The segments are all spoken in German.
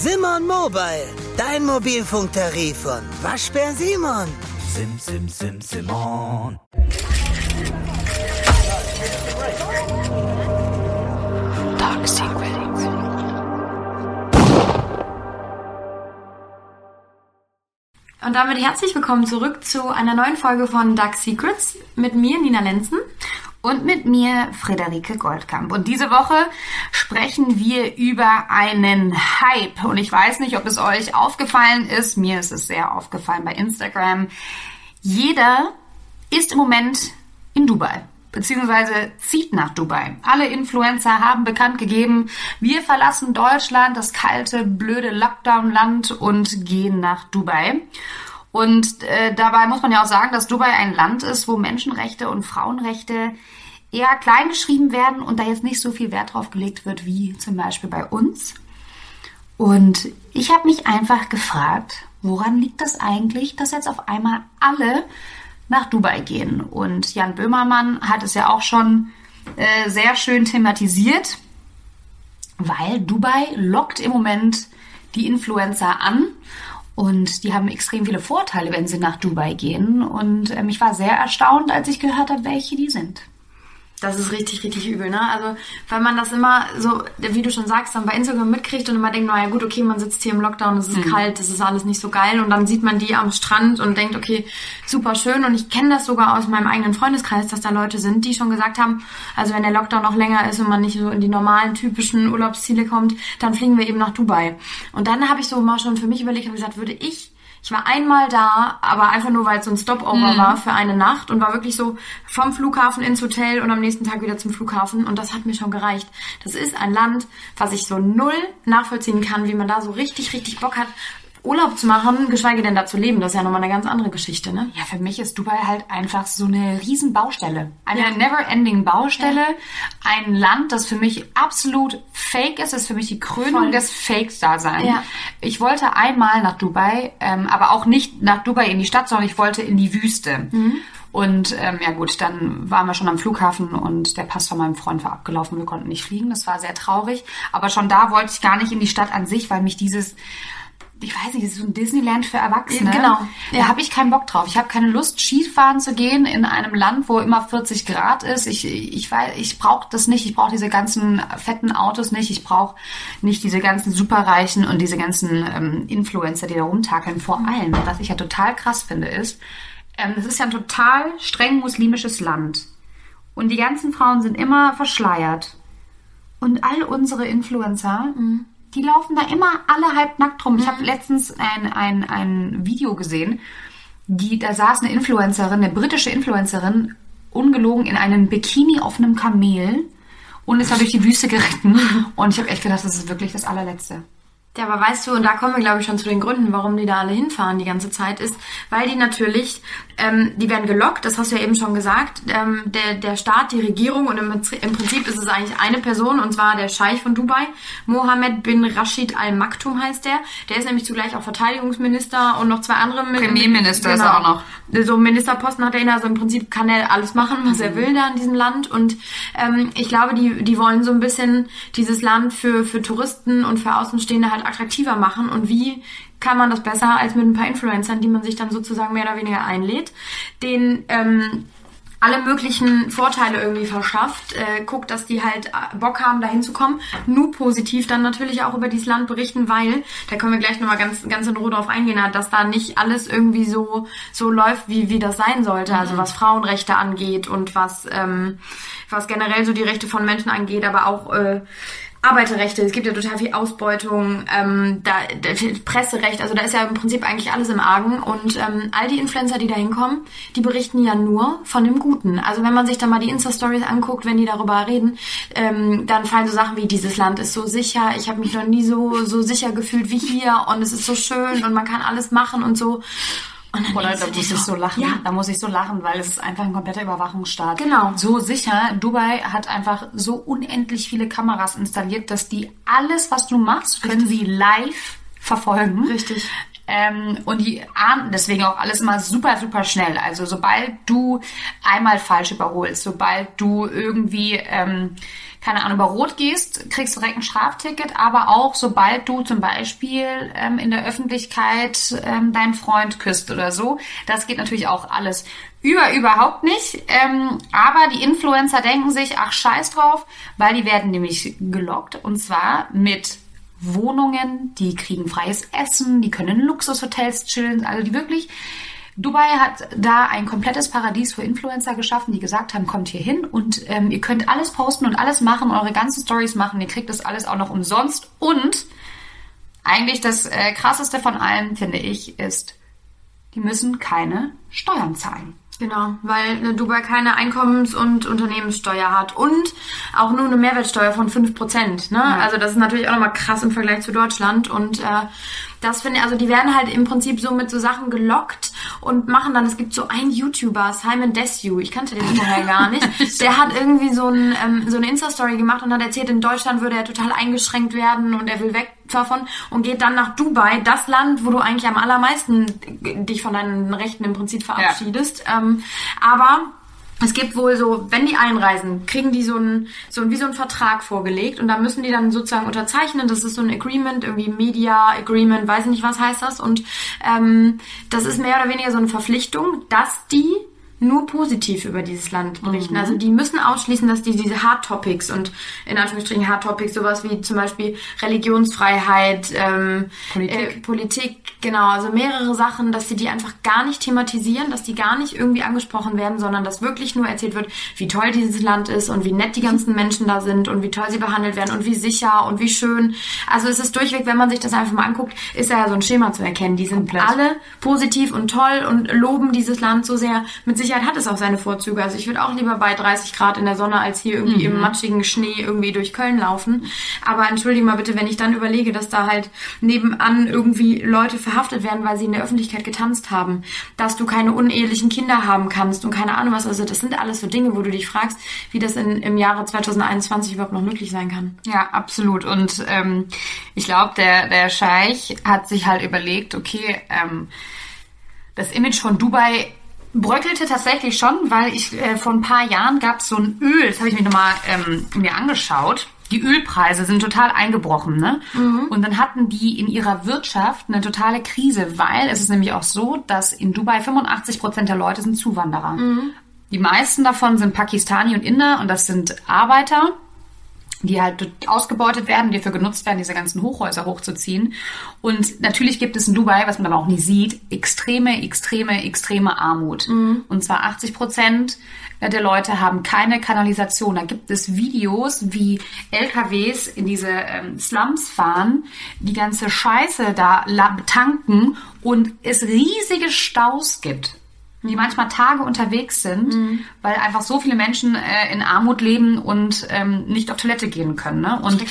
Simon Mobile, dein Mobilfunktarif von Waschbär Simon. Sim, sim, sim, Simon. Dark Secrets. Und damit herzlich willkommen zurück zu einer neuen Folge von Dark Secrets mit mir, Nina Lenzen, und mit mir, Friederike Goldkamp. Und diese Woche sprechen wir über einen Hype. Und ich weiß nicht, ob es euch aufgefallen ist. Mir ist es sehr aufgefallen bei Instagram. Jeder ist im Moment in Dubai beziehungsweise zieht nach Dubai. Alle Influencer haben bekannt gegeben, wir verlassen Deutschland, das kalte, blöde Lockdown-Land und gehen nach Dubai. Und äh, dabei muss man ja auch sagen, dass Dubai ein Land ist, wo Menschenrechte und Frauenrechte eher klein geschrieben werden und da jetzt nicht so viel Wert drauf gelegt wird wie zum Beispiel bei uns. Und ich habe mich einfach gefragt, woran liegt das eigentlich, dass jetzt auf einmal alle nach Dubai gehen? Und Jan Böhmermann hat es ja auch schon äh, sehr schön thematisiert, weil Dubai lockt im Moment die Influencer an und die haben extrem viele Vorteile, wenn sie nach Dubai gehen. Und ähm, ich war sehr erstaunt, als ich gehört habe, welche die sind. Das ist richtig, richtig übel, ne? Also, weil man das immer so, wie du schon sagst, dann bei Instagram mitkriegt und immer denkt, naja gut, okay, man sitzt hier im Lockdown, es ist mhm. kalt, das ist alles nicht so geil und dann sieht man die am Strand und denkt, okay, super schön und ich kenne das sogar aus meinem eigenen Freundeskreis, dass da Leute sind, die schon gesagt haben, also wenn der Lockdown noch länger ist und man nicht so in die normalen, typischen Urlaubsziele kommt, dann fliegen wir eben nach Dubai. Und dann habe ich so mal schon für mich überlegt und gesagt, würde ich ich war einmal da, aber einfach nur, weil es so ein Stopover mhm. war für eine Nacht und war wirklich so vom Flughafen ins Hotel und am nächsten Tag wieder zum Flughafen und das hat mir schon gereicht. Das ist ein Land, was ich so null nachvollziehen kann, wie man da so richtig, richtig Bock hat, Urlaub zu machen, geschweige denn da zu leben, das ist ja nochmal eine ganz andere Geschichte, ne? Ja, für mich ist Dubai halt einfach so eine riesen Baustelle. Eine ja. never-ending Baustelle. Ja. Ein Land, das für mich absolut fake ist, ist für mich die Krönung Voll. des Fakes-Daseins. Ja. Ich wollte einmal nach Dubai, ähm, aber auch nicht nach Dubai in die Stadt, sondern ich wollte in die Wüste. Mhm. Und ähm, ja gut, dann waren wir schon am Flughafen und der Pass von meinem Freund war abgelaufen. Wir konnten nicht fliegen. Das war sehr traurig. Aber schon da wollte ich gar nicht in die Stadt an sich, weil mich dieses ich weiß nicht, das ist so ein Disneyland für Erwachsene. Genau. Da ja. habe ich keinen Bock drauf. Ich habe keine Lust, Skifahren zu gehen in einem Land, wo immer 40 Grad ist. Ich, ich weiß, ich brauche das nicht. Ich brauche diese ganzen fetten Autos nicht. Ich brauche nicht diese ganzen Superreichen und diese ganzen ähm, Influencer, die da rumtakeln. Vor allem, was ich ja total krass finde, ist, ähm, das ist ja ein total streng muslimisches Land. Und die ganzen Frauen sind immer verschleiert. Und all unsere Influencer, mhm die laufen da immer alle halbnackt rum. Mhm. Ich habe letztens ein, ein, ein Video gesehen, die, da saß eine Influencerin, eine britische Influencerin, ungelogen in einem Bikini auf einem Kamel und ist da durch die Wüste geritten. Und ich habe echt gedacht, das ist wirklich das allerletzte. Ja, aber weißt du, und da kommen wir, glaube ich, schon zu den Gründen, warum die da alle hinfahren die ganze Zeit, ist, weil die natürlich, ähm, die werden gelockt, das hast du ja eben schon gesagt, ähm, der, der Staat, die Regierung und im, im Prinzip ist es eigentlich eine Person, und zwar der Scheich von Dubai, Mohammed bin Rashid Al Maktoum heißt der. Der ist nämlich zugleich auch Verteidigungsminister und noch zwei andere Premierminister genau. ist er auch noch. So Ministerposten hat er inne, also im Prinzip kann er alles machen, was mhm. er will da in diesem Land. Und ähm, ich glaube, die, die wollen so ein bisschen dieses Land für, für Touristen und für Außenstehende halt attraktiver machen und wie kann man das besser als mit ein paar Influencern, die man sich dann sozusagen mehr oder weniger einlädt, den ähm, alle möglichen Vorteile irgendwie verschafft, äh, guckt, dass die halt äh, Bock haben, da hinzukommen. Nur positiv dann natürlich auch über dieses Land berichten, weil, da können wir gleich nochmal ganz, ganz in Ruhe drauf eingehen, dass da nicht alles irgendwie so, so läuft, wie, wie das sein sollte. Also mhm. was Frauenrechte angeht und was, ähm, was generell so die Rechte von Menschen angeht, aber auch äh, Arbeiterrechte, es gibt ja total viel Ausbeutung, ähm, da, da, Presserecht, also da ist ja im Prinzip eigentlich alles im Argen und ähm, all die Influencer, die da hinkommen, die berichten ja nur von dem Guten. Also wenn man sich dann mal die Insta-Stories anguckt, wenn die darüber reden, ähm, dann fallen so Sachen wie, dieses Land ist so sicher, ich habe mich noch nie so, so sicher gefühlt wie hier und es ist so schön und man kann alles machen und so. Oder da muss ich so lachen. Ja. Da muss ich so lachen, weil es ist einfach ein kompletter Überwachungsstaat. Genau. So sicher. Dubai hat einfach so unendlich viele Kameras installiert, dass die alles, was du machst, können Richtig. sie live verfolgen. Richtig. Ähm, und die ahnden deswegen auch alles immer super, super schnell. Also sobald du einmal falsch überholst, sobald du irgendwie, ähm, keine Ahnung, über Rot gehst, kriegst du direkt ein Strafticket, aber auch sobald du zum Beispiel ähm, in der Öffentlichkeit ähm, deinen Freund küsst oder so, das geht natürlich auch alles über überhaupt nicht. Ähm, aber die Influencer denken sich, ach scheiß drauf, weil die werden nämlich gelockt und zwar mit Wohnungen, die kriegen freies Essen, die können in Luxushotels chillen, also die wirklich Dubai hat da ein komplettes Paradies für Influencer geschaffen, die gesagt haben, kommt hier hin und ähm, ihr könnt alles posten und alles machen, eure ganzen Stories machen, ihr kriegt das alles auch noch umsonst. Und eigentlich das äh, krasseste von allem, finde ich, ist, die müssen keine Steuern zahlen. Genau, weil Dubai keine Einkommens- und Unternehmenssteuer hat und auch nur eine Mehrwertsteuer von 5%. Ne? Ja. Also das ist natürlich auch nochmal krass im Vergleich zu Deutschland und äh, das finde ich, also die werden halt im Prinzip so mit so Sachen gelockt und machen dann, es gibt so einen YouTuber, Simon Desue, ich kannte den vorher gar nicht, der hat irgendwie so, ein, ähm, so eine Insta-Story gemacht und hat erzählt, in Deutschland würde er total eingeschränkt werden und er will weg davon und geht dann nach Dubai, das Land, wo du eigentlich am allermeisten dich von deinen Rechten im Prinzip verabschiedest. Ja. Ähm, aber es gibt wohl so, wenn die einreisen, kriegen die so ein, so ein, wie so ein Vertrag vorgelegt und da müssen die dann sozusagen unterzeichnen. Das ist so ein Agreement, irgendwie Media Agreement, weiß nicht was heißt das. Und ähm, das ist mehr oder weniger so eine Verpflichtung, dass die nur positiv über dieses Land berichten. Mhm. Also die müssen ausschließen, dass die diese Hard Topics und in Anführungsstrichen Hard Topics sowas wie zum Beispiel Religionsfreiheit, ähm, Politik. Äh, Politik, genau, also mehrere Sachen, dass sie die einfach gar nicht thematisieren, dass die gar nicht irgendwie angesprochen werden, sondern dass wirklich nur erzählt wird, wie toll dieses Land ist und wie nett die ganzen Menschen da sind und wie toll sie behandelt werden und wie sicher und wie schön. Also es ist durchweg, wenn man sich das einfach mal anguckt, ist ja so ein Schema zu erkennen. Die sind Komplett. alle positiv und toll und loben dieses Land so sehr mit sich Sicherheit hat es auch seine Vorzüge. Also ich würde auch lieber bei 30 Grad in der Sonne als hier irgendwie mhm. im matschigen Schnee irgendwie durch Köln laufen. Aber entschuldige mal bitte, wenn ich dann überlege, dass da halt nebenan irgendwie Leute verhaftet werden, weil sie in der Öffentlichkeit getanzt haben, dass du keine unehelichen Kinder haben kannst und keine Ahnung was. Also das sind alles so Dinge, wo du dich fragst, wie das in, im Jahre 2021 überhaupt noch möglich sein kann. Ja, absolut. Und ähm, ich glaube, der, der Scheich hat sich halt überlegt, okay, ähm, das Image von Dubai bröckelte tatsächlich schon, weil ich äh, vor ein paar Jahren gab es so ein Öl, das habe ich mir nochmal ähm, mir angeschaut. Die Ölpreise sind total eingebrochen, ne? Mhm. Und dann hatten die in ihrer Wirtschaft eine totale Krise, weil es ist nämlich auch so, dass in Dubai 85 Prozent der Leute sind Zuwanderer. Mhm. Die meisten davon sind Pakistani und Inder und das sind Arbeiter die halt ausgebeutet werden, die dafür genutzt werden, diese ganzen Hochhäuser hochzuziehen. Und natürlich gibt es in Dubai, was man aber auch nie sieht, extreme, extreme, extreme Armut. Mhm. Und zwar 80 Prozent der Leute haben keine Kanalisation. Da gibt es Videos, wie LKWs in diese ähm, Slums fahren, die ganze Scheiße da tanken und es riesige Staus gibt die manchmal Tage unterwegs sind, mhm. weil einfach so viele Menschen äh, in Armut leben und ähm, nicht auf Toilette gehen können. Ne? Und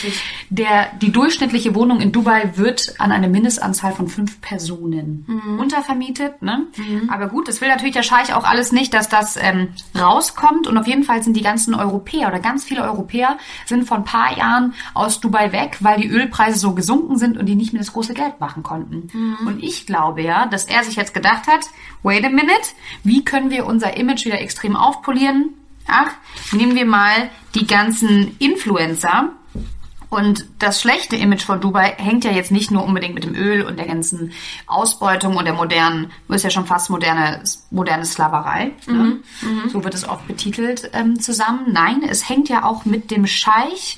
der, die durchschnittliche Wohnung in Dubai wird an eine Mindestanzahl von fünf Personen mhm. untervermietet. Ne? Mhm. Aber gut, das will natürlich der Scheich auch alles nicht, dass das ähm, rauskommt. Und auf jeden Fall sind die ganzen Europäer oder ganz viele Europäer sind vor ein paar Jahren aus Dubai weg, weil die Ölpreise so gesunken sind und die nicht mehr das große Geld machen konnten. Mhm. Und ich glaube ja, dass er sich jetzt gedacht hat, wait a minute, wie können wir unser Image wieder extrem aufpolieren? Ach, nehmen wir mal die ganzen Influencer. Und das schlechte Image von Dubai hängt ja jetzt nicht nur unbedingt mit dem Öl und der ganzen Ausbeutung und der modernen, ist ja schon fast moderne, moderne Sklaverei. Ne? Mhm, mhm. So wird es oft betitelt ähm, zusammen. Nein, es hängt ja auch mit dem Scheich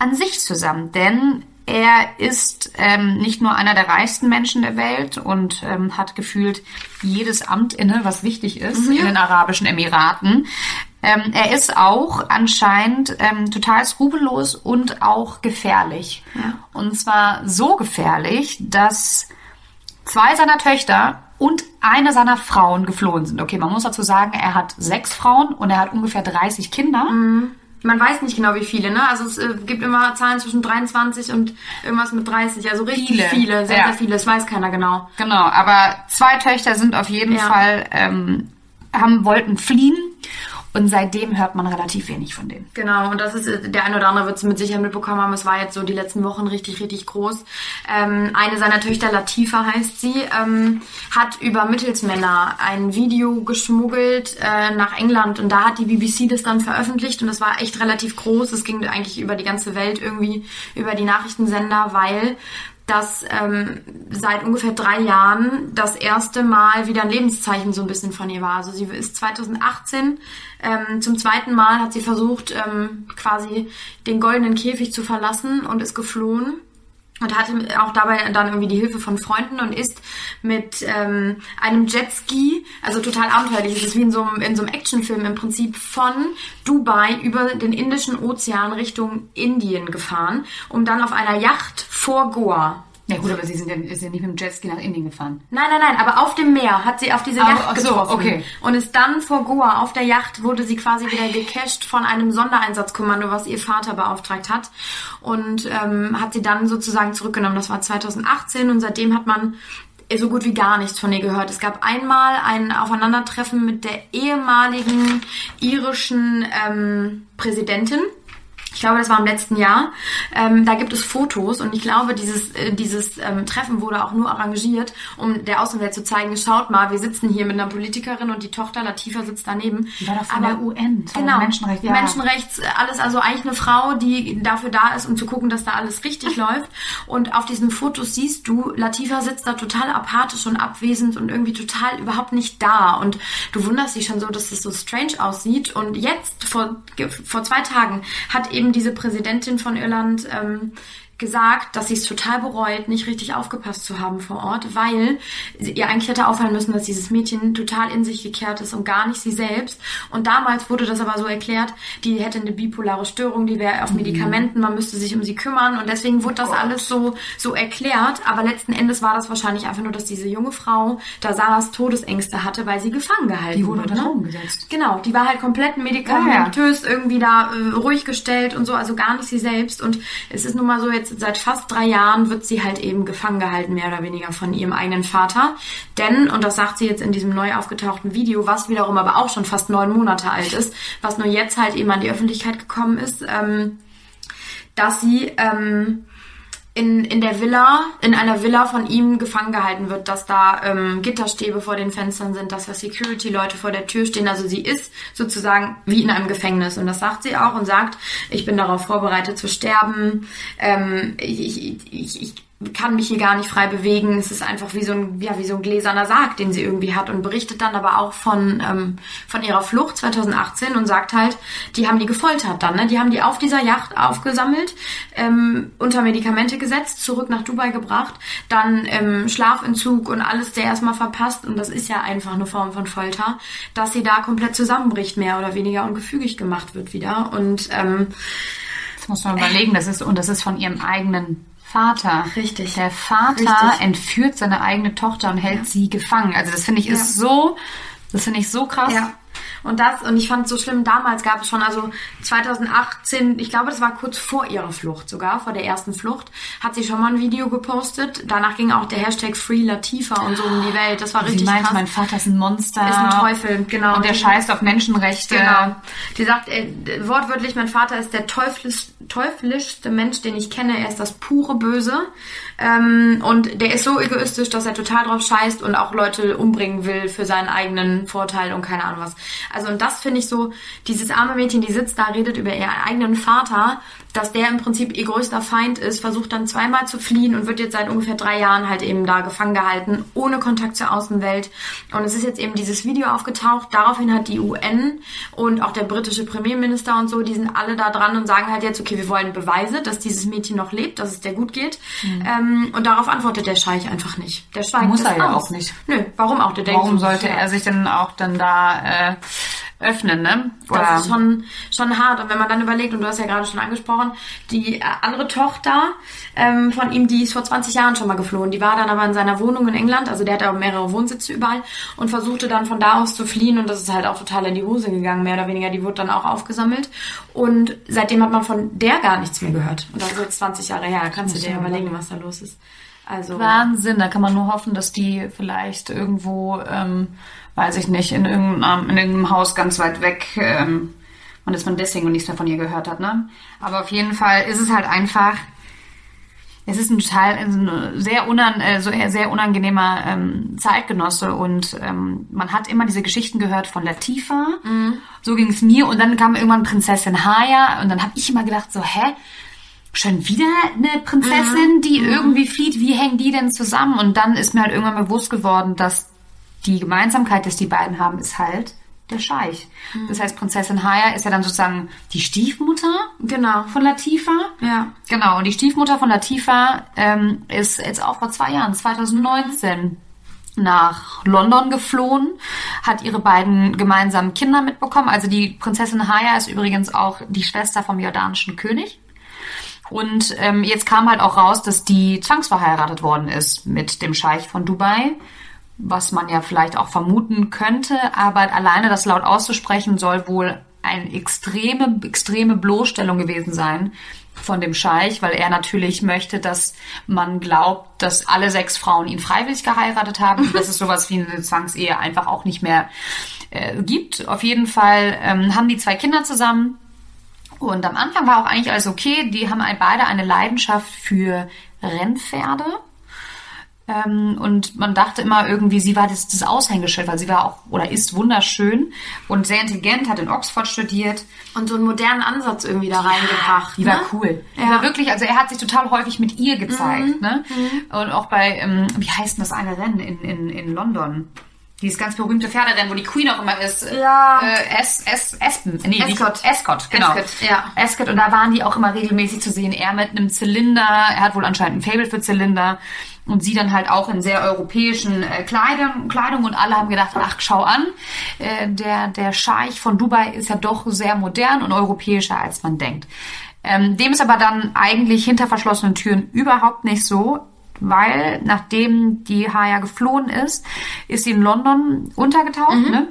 an sich zusammen. Denn er ist ähm, nicht nur einer der reichsten Menschen der Welt und ähm, hat gefühlt jedes Amt inne, was wichtig ist mhm. in den Arabischen Emiraten. Ähm, er ist auch anscheinend ähm, total skrupellos und auch gefährlich. Ja. Und zwar so gefährlich, dass zwei seiner Töchter und eine seiner Frauen geflohen sind. Okay, man muss dazu sagen, er hat sechs Frauen und er hat ungefähr 30 Kinder. Mhm. Man weiß nicht genau, wie viele, ne? Also es äh, gibt immer Zahlen zwischen 23 und irgendwas mit 30. Also richtig viele, viele sehr, ja. sehr viele. Das weiß keiner genau. Genau, aber zwei Töchter sind auf jeden ja. Fall, ähm, haben, wollten fliehen Und seitdem hört man relativ wenig von denen. Genau, und das ist, äh, der eine oder andere wird es mit Sicherheit mitbekommen haben, es war jetzt so die letzten Wochen richtig, richtig groß. Ähm, eine seiner Töchter, Latifa heißt sie, ähm, hat über Mittelsmänner ein Video geschmuggelt äh, nach England und da hat die BBC das dann veröffentlicht und das war echt relativ groß. Es ging eigentlich über die ganze Welt irgendwie, über die Nachrichtensender, weil dass ähm, seit ungefähr drei Jahren das erste Mal wieder ein Lebenszeichen so ein bisschen von ihr war. Also sie ist 2018 ähm, zum zweiten Mal hat sie versucht, ähm, quasi den goldenen Käfig zu verlassen und ist geflohen und hatte auch dabei dann irgendwie die Hilfe von Freunden und ist mit ähm, einem Jetski, also total abenteuerlich, es ist wie in so, einem, in so einem Actionfilm im Prinzip, von Dubai über den Indischen Ozean Richtung Indien gefahren, um dann auf einer Yacht vor Goa ja gut, aber sie sind ja, ist ja nicht mit dem Jetski nach Indien gefahren. Nein, nein, nein, aber auf dem Meer hat sie auf diese Yacht ach, getroffen. So, okay. Und ist dann vor Goa auf der Yacht wurde sie quasi wieder gecasht von einem Sondereinsatzkommando, was ihr Vater beauftragt hat. Und ähm, hat sie dann sozusagen zurückgenommen. Das war 2018 und seitdem hat man so gut wie gar nichts von ihr gehört. Es gab einmal ein Aufeinandertreffen mit der ehemaligen irischen ähm, Präsidentin ich glaube, das war im letzten Jahr. Ähm, da gibt es Fotos und ich glaube, dieses, äh, dieses ähm, Treffen wurde auch nur arrangiert, um der Außenwelt zu zeigen, schaut mal, wir sitzen hier mit einer Politikerin und die Tochter Latifa sitzt daneben. Die war doch von Aber, der UN, genau, Menschenrechts. Ja. Menschenrechts, alles, also eigentlich eine Frau, die dafür da ist, um zu gucken, dass da alles richtig läuft. Und auf diesen Fotos siehst du, Latifa sitzt da total apathisch und abwesend und irgendwie total überhaupt nicht da. Und du wunderst dich schon so, dass das so strange aussieht. Und jetzt, vor, vor zwei Tagen, hat eben eben diese Präsidentin von Irland ähm, gesagt, dass sie es total bereut, nicht richtig aufgepasst zu haben vor Ort, weil ihr eigentlich hätte auffallen müssen, dass dieses Mädchen total in sich gekehrt ist und gar nicht sie selbst. Und damals wurde das aber so erklärt, die hätte eine bipolare Störung, die wäre auf mhm. Medikamenten, man müsste sich um sie kümmern und deswegen wurde das oh alles so, so erklärt. Aber letzten Endes war das wahrscheinlich einfach nur, dass diese junge Frau da saß, Todesängste hatte, weil sie gefangen gehalten die wurde. Die wurde umgesetzt. Genau, die war halt komplett medikamentös ja, ja. irgendwie da äh, ruhig gestellt und so, also gar nicht sie selbst. Und es ist nun mal so jetzt seit fast drei Jahren wird sie halt eben gefangen gehalten, mehr oder weniger von ihrem eigenen Vater. Denn, und das sagt sie jetzt in diesem neu aufgetauchten Video, was wiederum aber auch schon fast neun Monate alt ist, was nur jetzt halt eben an die Öffentlichkeit gekommen ist, ähm, dass sie ähm, in, in der Villa, in einer Villa von ihm gefangen gehalten wird, dass da ähm, Gitterstäbe vor den Fenstern sind, dass da Security-Leute vor der Tür stehen. Also sie ist sozusagen wie in einem Gefängnis. Und das sagt sie auch und sagt, ich bin darauf vorbereitet zu sterben. Ähm, ich, ich, ich kann mich hier gar nicht frei bewegen. Es ist einfach wie so ein, ja, wie so ein gläserner Sarg, den sie irgendwie hat und berichtet dann aber auch von, ähm, von ihrer Flucht 2018 und sagt halt, die haben die gefoltert dann, ne? Die haben die auf dieser Yacht aufgesammelt, ähm, unter Medikamente gesetzt, zurück nach Dubai gebracht, dann ähm, Schlafentzug und alles der erstmal verpasst und das ist ja einfach eine Form von Folter, dass sie da komplett zusammenbricht, mehr oder weniger und gefügig gemacht wird wieder und ähm, das muss man überlegen, das ist, und das ist von ihrem eigenen Vater. Richtig. Der Vater Richtig. entführt seine eigene Tochter und hält ja. sie gefangen. Also das finde ich ist ja. so, das finde ich so krass. Ja. Und das, und ich fand es so schlimm, damals gab es schon, also 2018, ich glaube, das war kurz vor ihrer Flucht sogar, vor der ersten Flucht, hat sie schon mal ein Video gepostet. Danach ging auch der Hashtag Free Latifa und so um die Welt. Das war sie richtig meint, krass. mein Vater ist ein Monster. Ist ein Teufel, genau. Und der scheißt auf Menschenrechte. Genau. Die sagt äh, wortwörtlich, mein Vater ist der teuflisch, teuflischste Mensch, den ich kenne. Er ist das pure Böse. Ähm, und der ist so egoistisch, dass er total drauf scheißt und auch Leute umbringen will für seinen eigenen Vorteil und keine Ahnung was. Also und das finde ich so, dieses arme Mädchen, die sitzt da, redet über ihren eigenen Vater dass der im Prinzip ihr größter Feind ist, versucht dann zweimal zu fliehen und wird jetzt seit ungefähr drei Jahren halt eben da gefangen gehalten, ohne Kontakt zur Außenwelt. Und es ist jetzt eben dieses Video aufgetaucht. Daraufhin hat die UN und auch der britische Premierminister und so, die sind alle da dran und sagen halt jetzt, okay, wir wollen Beweise, dass dieses Mädchen noch lebt, dass es der gut geht. Mhm. Ähm, und darauf antwortet der Scheich einfach nicht. Der schweigt Muss er ja auch nicht. Nö, warum auch? Der warum denkt, sollte er sich denn auch dann da äh, öffnen, ne? Oder das ist schon, schon hart. Und wenn man dann überlegt, und du hast ja gerade schon angesprochen, die äh, andere Tochter ähm, von ihm, die ist vor 20 Jahren schon mal geflohen. Die war dann aber in seiner Wohnung in England, also der hat auch mehrere Wohnsitze überall und versuchte dann von da aus zu fliehen und das ist halt auch total in die Hose gegangen, mehr oder weniger. Die wurde dann auch aufgesammelt und seitdem hat man von der gar nichts mehr gehört. Und das ist jetzt 20 Jahre her, da kannst du dir überlegen, was da los ist. Also Wahnsinn, da kann man nur hoffen, dass die vielleicht irgendwo, ähm, weiß ich nicht, in irgendeinem, in irgendeinem Haus ganz weit weg, ähm, und dass man deswegen nichts mehr von ihr gehört hat, ne? Aber auf jeden Fall ist es halt einfach, es ist ein total ein sehr, unan, äh, so eher sehr unangenehmer ähm, Zeitgenosse und ähm, man hat immer diese Geschichten gehört von Latifa. So ging es mir und dann kam irgendwann Prinzessin Haya und dann habe ich immer gedacht so, hä? Schon wieder eine Prinzessin, die irgendwie flieht, wie hängen die denn zusammen? Und dann ist mir halt irgendwann bewusst geworden, dass die Gemeinsamkeit, dass die beiden haben, ist halt der Scheich. Das heißt, Prinzessin Haya ist ja dann sozusagen die Stiefmutter genau. von Latifa. Ja. Genau, und die Stiefmutter von Latifa ähm, ist jetzt auch vor zwei Jahren, 2019, nach London geflohen, hat ihre beiden gemeinsamen Kinder mitbekommen. Also die Prinzessin Haya ist übrigens auch die Schwester vom jordanischen König. Und ähm, jetzt kam halt auch raus, dass die zwangsverheiratet worden ist mit dem Scheich von Dubai, was man ja vielleicht auch vermuten könnte, aber alleine das laut auszusprechen soll wohl eine extreme, extreme Bloßstellung gewesen sein von dem Scheich, weil er natürlich möchte, dass man glaubt, dass alle sechs Frauen ihn freiwillig geheiratet haben dass es sowas wie eine Zwangsehe einfach auch nicht mehr äh, gibt. Auf jeden Fall ähm, haben die zwei Kinder zusammen und am Anfang war auch eigentlich alles okay. Die haben beide eine Leidenschaft für Rennpferde. Ähm, und man dachte immer irgendwie, sie war das, das Aushängeschild, weil sie war auch oder ist wunderschön und sehr intelligent, hat in Oxford studiert. Und so einen modernen Ansatz irgendwie da reingebracht. Die war ne? cool. Die Ja. war wirklich, also er hat sich total häufig mit ihr gezeigt. Ne? Und auch bei, ähm, wie heißt denn das eine Rennen in, in, in London? Dieses ganz berühmte Pferderennen, wo die Queen auch immer ist. Ja. Äh, es, es, Espen. Nee, die- Ascot. Ascot, genau. Ascot, ja. Ascot. Und da waren die auch immer regelmäßig zu sehen. Er mit einem Zylinder. Er hat wohl anscheinend ein Fable für Zylinder. Und sie dann halt auch in sehr europäischen äh, Kleidung, Kleidung. Und alle haben gedacht, ach, schau an. Äh, der, der Scheich von Dubai ist ja doch sehr modern und europäischer, als man denkt. Ähm, dem ist aber dann eigentlich hinter verschlossenen Türen überhaupt nicht so weil nachdem die Haya geflohen ist, ist sie in London untergetaucht ne?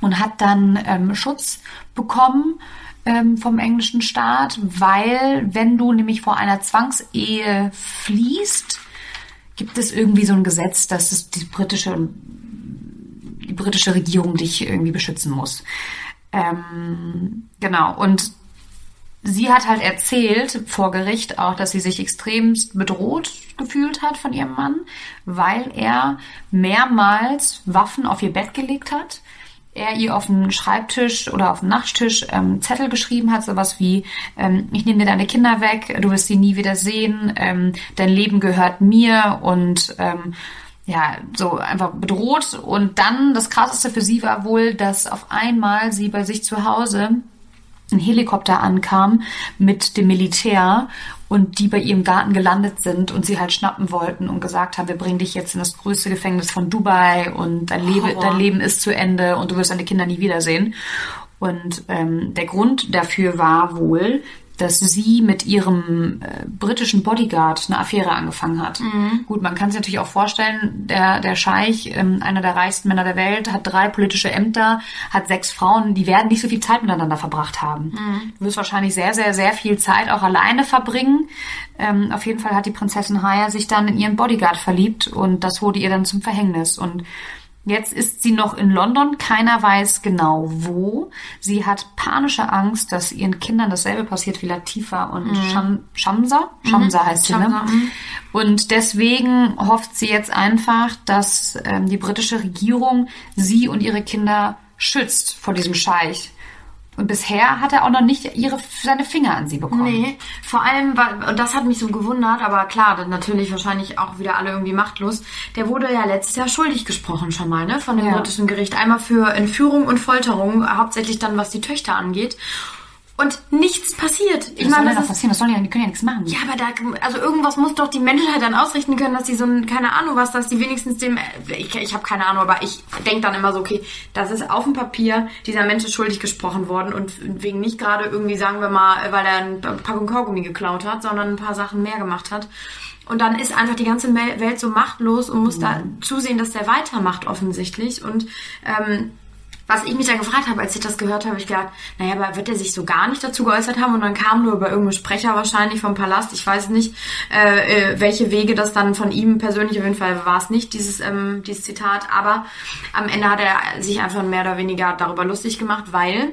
und hat dann ähm, Schutz bekommen ähm, vom englischen Staat, weil wenn du nämlich vor einer Zwangsehe fließt, gibt es irgendwie so ein Gesetz, dass es die britische die britische Regierung dich irgendwie beschützen muss. Ähm, genau und sie hat halt erzählt vor Gericht auch, dass sie sich extremst bedroht gefühlt hat von ihrem Mann, weil er mehrmals Waffen auf ihr Bett gelegt hat. Er ihr auf den Schreibtisch oder auf den Nachttisch ähm, Zettel geschrieben hat, sowas wie, ähm, ich nehme dir deine Kinder weg, du wirst sie nie wieder sehen, ähm, dein Leben gehört mir und ähm, ja, so einfach bedroht. Und dann, das krasseste für sie war wohl, dass auf einmal sie bei sich zu Hause ein Helikopter ankam mit dem Militär und die bei ihrem Garten gelandet sind und sie halt schnappen wollten und gesagt haben, wir bringen dich jetzt in das größte Gefängnis von Dubai und dein, Lebe, dein Leben ist zu Ende und du wirst deine Kinder nie wiedersehen. Und ähm, der Grund dafür war wohl, dass sie mit ihrem äh, britischen Bodyguard eine Affäre angefangen hat. Gut, man kann sich natürlich auch vorstellen, der, der Scheich, ähm, einer der reichsten Männer der Welt, hat drei politische Ämter, hat sechs Frauen, die werden nicht so viel Zeit miteinander verbracht haben. Du wirst wahrscheinlich sehr, sehr, sehr viel Zeit auch alleine verbringen. Ähm, auf jeden Fall hat die Prinzessin Haya sich dann in ihren Bodyguard verliebt und das wurde ihr dann zum Verhängnis. Und Jetzt ist sie noch in London, keiner weiß genau wo. Sie hat panische Angst, dass ihren Kindern dasselbe passiert wie Latifa und Sham Shamsa. Shamsa heißt sie, Shamsa, ne? Und deswegen hofft sie jetzt einfach, dass ähm, die britische Regierung sie und ihre Kinder schützt vor diesem Scheich. Und bisher hat er auch noch nicht ihre, seine Finger an sie bekommen. Nee, vor allem, und das hat mich so gewundert, aber klar, dann natürlich wahrscheinlich auch wieder alle irgendwie machtlos. Der wurde ja letztes Jahr schuldig gesprochen schon mal, ne, von dem Ja. britischen Gericht. Einmal für Entführung und Folterung, hauptsächlich dann, was die Töchter angeht. Und nichts passiert. Ich Was soll meine, da das ist, passieren? Was sollen die, denn? die können ja nichts machen. ja, aber da, also irgendwas muss doch die Menschheit dann ausrichten können, dass die so ein, keine Ahnung was, dass die wenigstens dem, ich, ich habe keine Ahnung, aber ich denk dann immer so, okay, das ist auf dem Papier, dieser Mensch ist schuldig gesprochen worden und wegen nicht gerade irgendwie, sagen wir mal, weil er ein Packung Kaugummi geklaut hat, sondern ein paar Sachen mehr gemacht hat. Und dann ist einfach die ganze Welt so machtlos und muss da zusehen, dass der weitermacht offensichtlich und ähm, was ich mich dann gefragt habe, als ich das gehört habe, ich gedacht, naja, aber wird er sich so gar nicht dazu geäußert haben? Und dann kam nur über irgendeinen Sprecher wahrscheinlich vom Palast. Ich weiß nicht, äh, äh, welche Wege das dann von ihm persönlich, auf jeden Fall war es nicht, dieses, ähm, dieses Zitat. Aber am Ende hat er sich einfach mehr oder weniger darüber lustig gemacht, weil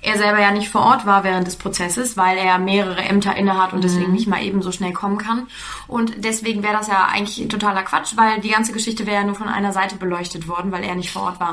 er selber ja nicht vor Ort war während des Prozesses, weil er mehrere Ämter innehat und deswegen nicht mal eben so schnell kommen kann. Und deswegen wäre das ja eigentlich totaler Quatsch, weil die ganze Geschichte wäre ja nur von einer Seite beleuchtet worden, weil er nicht vor Ort war.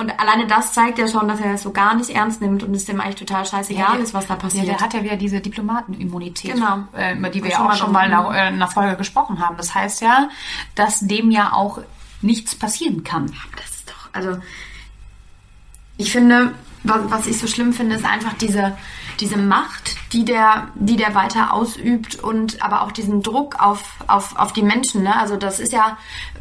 und alleine das zeigt ja schon, dass er das so gar nicht ernst nimmt und es dem eigentlich total scheißegal ja, ist, was da passiert. Ja, der hat ja wieder diese Diplomatenimmunität, genau. äh, über die wir ja auch schon mal in einer, in einer Folge gesprochen haben. Das heißt ja, dass dem ja auch nichts passieren kann. Das ist doch, also ich finde, was, was ich so schlimm finde, ist einfach diese, diese Macht, die der, die der weiter ausübt und aber auch diesen Druck auf, auf, auf die Menschen. Ne? Also das ist ja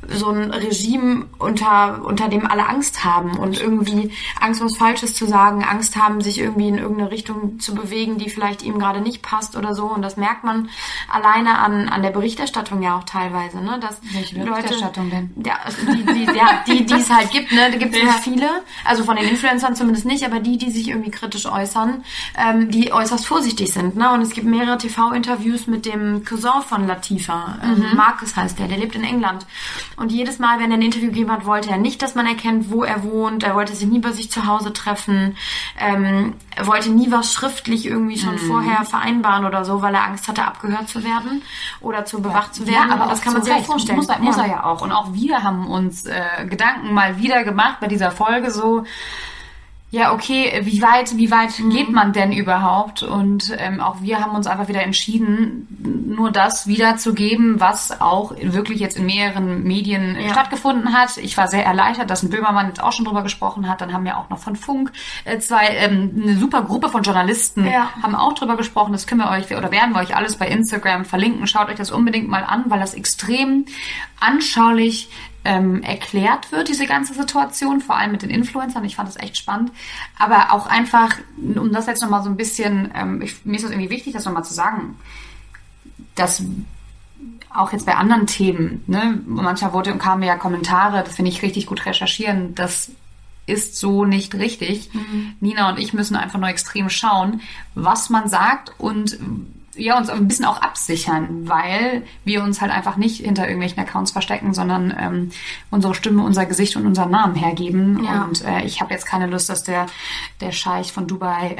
so ein Regime, unter, unter dem alle Angst haben und irgendwie Angst, was Falsches zu sagen, Angst haben, sich irgendwie in irgendeine Richtung zu bewegen, die vielleicht ihm gerade nicht passt oder so. Und das merkt man alleine an, an der Berichterstattung ja auch teilweise. Ne? Dass Welche Berichterstattung Leute, denn? Ja, also die, die, ja, die, die es halt gibt, ne? da gibt es ja. viele. Also von den Influencern zumindest nicht, aber die, die sich irgendwie kritisch äußern, ähm, die äußerst vorsichtig sind. Ne? Und es gibt mehrere TV-Interviews mit dem Cousin von Latifa. Ähm, mhm. Marcus heißt der, der lebt in England. Und jedes Mal, wenn er ein Interview gegeben hat, wollte er nicht, dass man erkennt, wo er wohnt. Er wollte sich nie bei sich zu Hause treffen. Ähm, er wollte nie was schriftlich irgendwie schon mhm. vorher vereinbaren oder so, weil er Angst hatte, abgehört zu werden oder zu bewacht zu werden. Ja, aber das kann man sich ja vorstellen. Muss, muss er ja auch. Und auch wir haben uns äh, Gedanken mal wieder gemacht bei dieser Folge so ja, okay, wie weit, wie weit mhm. geht man denn überhaupt? Und ähm, auch wir haben uns einfach wieder entschieden, nur das wiederzugeben, was auch wirklich jetzt in mehreren Medien ja. stattgefunden hat. Ich war sehr erleichtert, dass ein Böhmermann jetzt auch schon drüber gesprochen hat. Dann haben wir auch noch von Funk äh, zwei, ähm, eine super Gruppe von Journalisten ja. haben auch drüber gesprochen. Das können wir euch oder werden wir euch alles bei Instagram verlinken. Schaut euch das unbedingt mal an, weil das extrem anschaulich ähm, erklärt wird, diese ganze Situation, vor allem mit den Influencern. Ich fand das echt spannend. Aber auch einfach, um das jetzt nochmal so ein bisschen, ähm, ich, mir ist das irgendwie wichtig, das nochmal zu sagen, dass auch jetzt bei anderen Themen, ne, manchmal wurde und kamen ja Kommentare, das finde ich richtig gut recherchieren, das ist so nicht richtig. Mhm. Nina und ich müssen einfach nur extrem schauen, was man sagt und ja, uns ein bisschen auch absichern, weil wir uns halt einfach nicht hinter irgendwelchen Accounts verstecken, sondern ähm, unsere Stimme, unser Gesicht und unseren Namen hergeben. Ja. Und äh, ich habe jetzt keine Lust, dass der, der Scheich von Dubai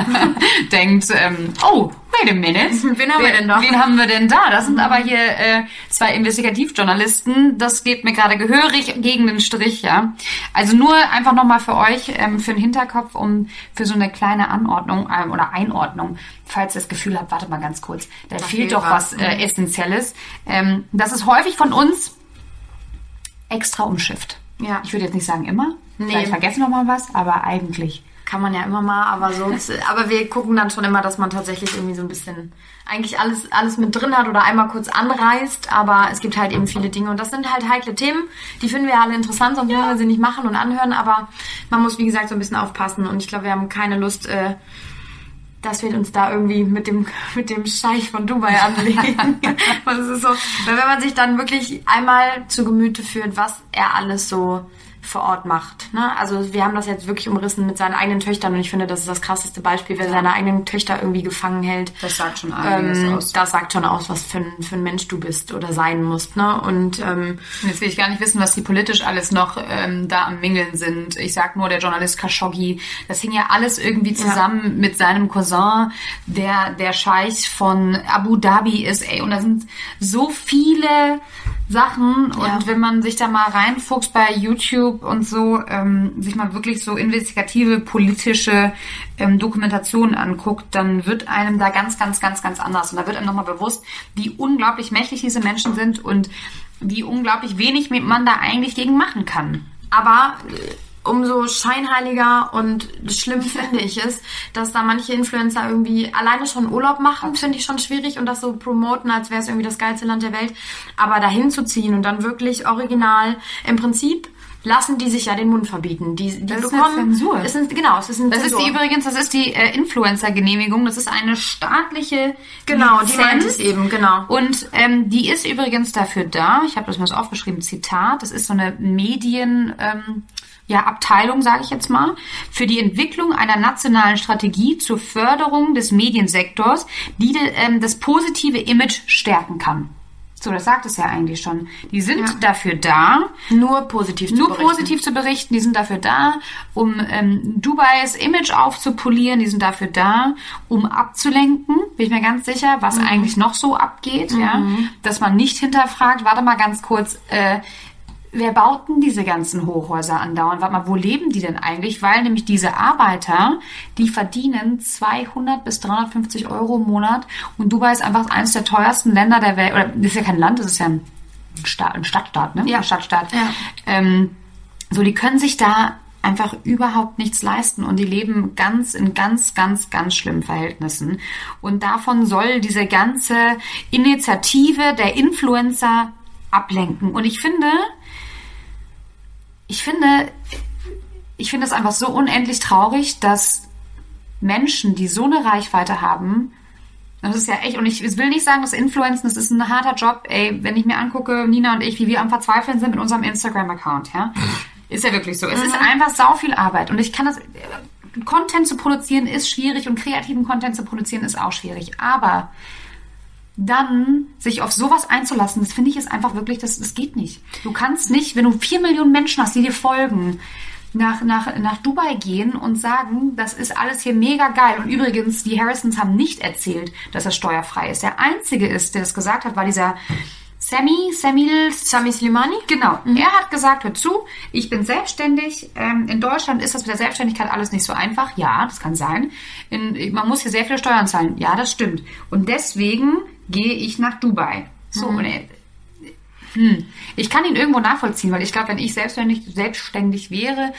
denkt, ähm, oh, wait a minute. Wen haben wir denn da? Wen haben wir denn da? Das sind aber hier äh, zwei Investigativjournalisten. Das geht mir gerade gehörig gegen den Strich, ja. Also nur einfach nochmal für euch, ähm, für den Hinterkopf, um für so eine kleine Anordnung ähm, oder Einordnung falls ihr das Gefühl habt, warte mal ganz kurz, da, da fehlt doch was, äh, mhm. Essentielles. Ähm, das ist häufig von uns extra umschifft. Ja. Ich würde jetzt nicht sagen immer. Nee. Vielleicht vergessen wir mal was, aber eigentlich. Kann man ja immer mal, aber sonst, aber wir gucken dann schon immer, dass man tatsächlich irgendwie so ein bisschen eigentlich alles, alles mit drin hat oder einmal kurz anreißt, aber es gibt halt eben viele Dinge und das sind halt heikle Themen, die finden wir alle interessant, sonst würden wir sie nicht machen und anhören, aber man muss, wie gesagt, so ein bisschen aufpassen und ich glaube, wir haben keine Lust, äh, dass wir uns da irgendwie mit dem, mit dem Scheich von Dubai anlegen. das ist so, weil wenn man sich dann wirklich einmal zu Gemüte führt, was er alles so vor Ort macht. Ne? Also wir haben das jetzt wirklich umrissen mit seinen eigenen Töchtern und ich finde, das ist das krasseste Beispiel, wer ja. seine eigenen Töchter irgendwie gefangen hält. Das sagt schon einiges ähm, aus. Das sagt schon aus, was für ein, für ein Mensch du bist oder sein musst. Ne? Und ähm, jetzt will ich gar nicht wissen, was die politisch alles noch ähm, da am Mingeln sind. Ich sag nur, der Journalist Khashoggi, das hing ja alles irgendwie zusammen ja. mit seinem Cousin, der der Scheich von Abu Dhabi ist. Ey, und da sind so viele Sachen. Ja. Und wenn man sich da mal reinfuchst bei YouTube und so, ähm, sich mal wirklich so investigative politische ähm, Dokumentationen anguckt, dann wird einem da ganz, ganz, ganz, ganz anders. Und da wird einem nochmal bewusst, wie unglaublich mächtig diese Menschen sind und wie unglaublich wenig man da eigentlich gegen machen kann. Aber umso scheinheiliger und schlimm finde ich es, dass da manche Influencer irgendwie alleine schon Urlaub machen, finde ich schon schwierig und das so promoten, als wäre es irgendwie das geilste Land der Welt. Aber dahin zu ziehen und dann wirklich original im Prinzip lassen die sich ja den Mund verbieten. Die, die Das ist bekommen, eine Zensur. Sind, genau, es ist eine Das ist Zensur. die übrigens, das ist die äh, Influencer-Genehmigung. Das ist eine staatliche Genau, die Lizenz. meint es eben, genau. Und ähm, die ist übrigens dafür da, ich habe das mal so aufgeschrieben, Zitat, das ist so eine Medien... Ähm, ja, Abteilung, sage ich jetzt mal, für die Entwicklung einer nationalen Strategie zur Förderung des Mediensektors, die ähm, das positive Image stärken kann. So, das sagt es ja eigentlich schon. Die sind Ja. dafür da, Nur positiv zu nur berichten. positiv zu berichten. Die sind dafür da, um ähm, Dubais Image aufzupolieren. Die sind dafür da, um abzulenken. Bin ich mir ganz sicher, was Mhm. eigentlich noch so abgeht. Ja, dass man nicht hinterfragt. Warte mal ganz kurz. Äh, Wer baut denn diese ganzen Hochhäuser andauernd? Warte mal, wo leben die denn eigentlich? Weil nämlich diese Arbeiter, die verdienen 200 bis 350 Euro im Monat und Dubai ist einfach eines der teuersten Länder der Welt. Oder das ist ja kein Land, das ist ja ein, Staat, ein Stadtstaat, ne? Ja. Ein Stadtstaat. Ja. Ähm, so, die können sich da einfach überhaupt nichts leisten und die leben ganz in ganz, ganz, ganz schlimmen Verhältnissen. Und davon soll diese ganze Initiative der Influencer ablenken. Und ich finde, ich finde, ich finde es einfach so unendlich traurig, dass Menschen, die so eine Reichweite haben, das ist ja echt, und ich will nicht sagen, dass Influencen, das ist ein harter Job, ey, wenn ich mir angucke, Nina und ich, wie wir am Verzweifeln sind mit unserem Instagram-Account, ja. Ist ja wirklich so. Es ist einfach sau viel Arbeit und ich kann das, Content zu produzieren ist schwierig und kreativen Content zu produzieren ist auch schwierig, aber dann sich auf sowas einzulassen, das finde ich ist einfach wirklich, das, das geht nicht. Du kannst nicht, wenn du vier Millionen Menschen hast, die dir folgen, nach, nach, nach Dubai gehen und sagen, das ist alles hier mega geil. Und übrigens, die Harrisons haben nicht erzählt, dass das steuerfrei ist. Der einzige ist, der das gesagt hat, war dieser Sammy, Samil, Sami Slimani? Genau. Er hat gesagt, hör zu, ich bin selbstständig. Ähm, in Deutschland ist das mit der Selbstständigkeit alles nicht so einfach. Ja, das kann sein. In, man muss hier sehr viele Steuern zahlen. Ja, das stimmt. Und deswegen gehe ich nach Dubai. So, und er, hm, ich kann ihn irgendwo nachvollziehen, weil ich glaube, wenn ich selbstständig, selbstständig wäre,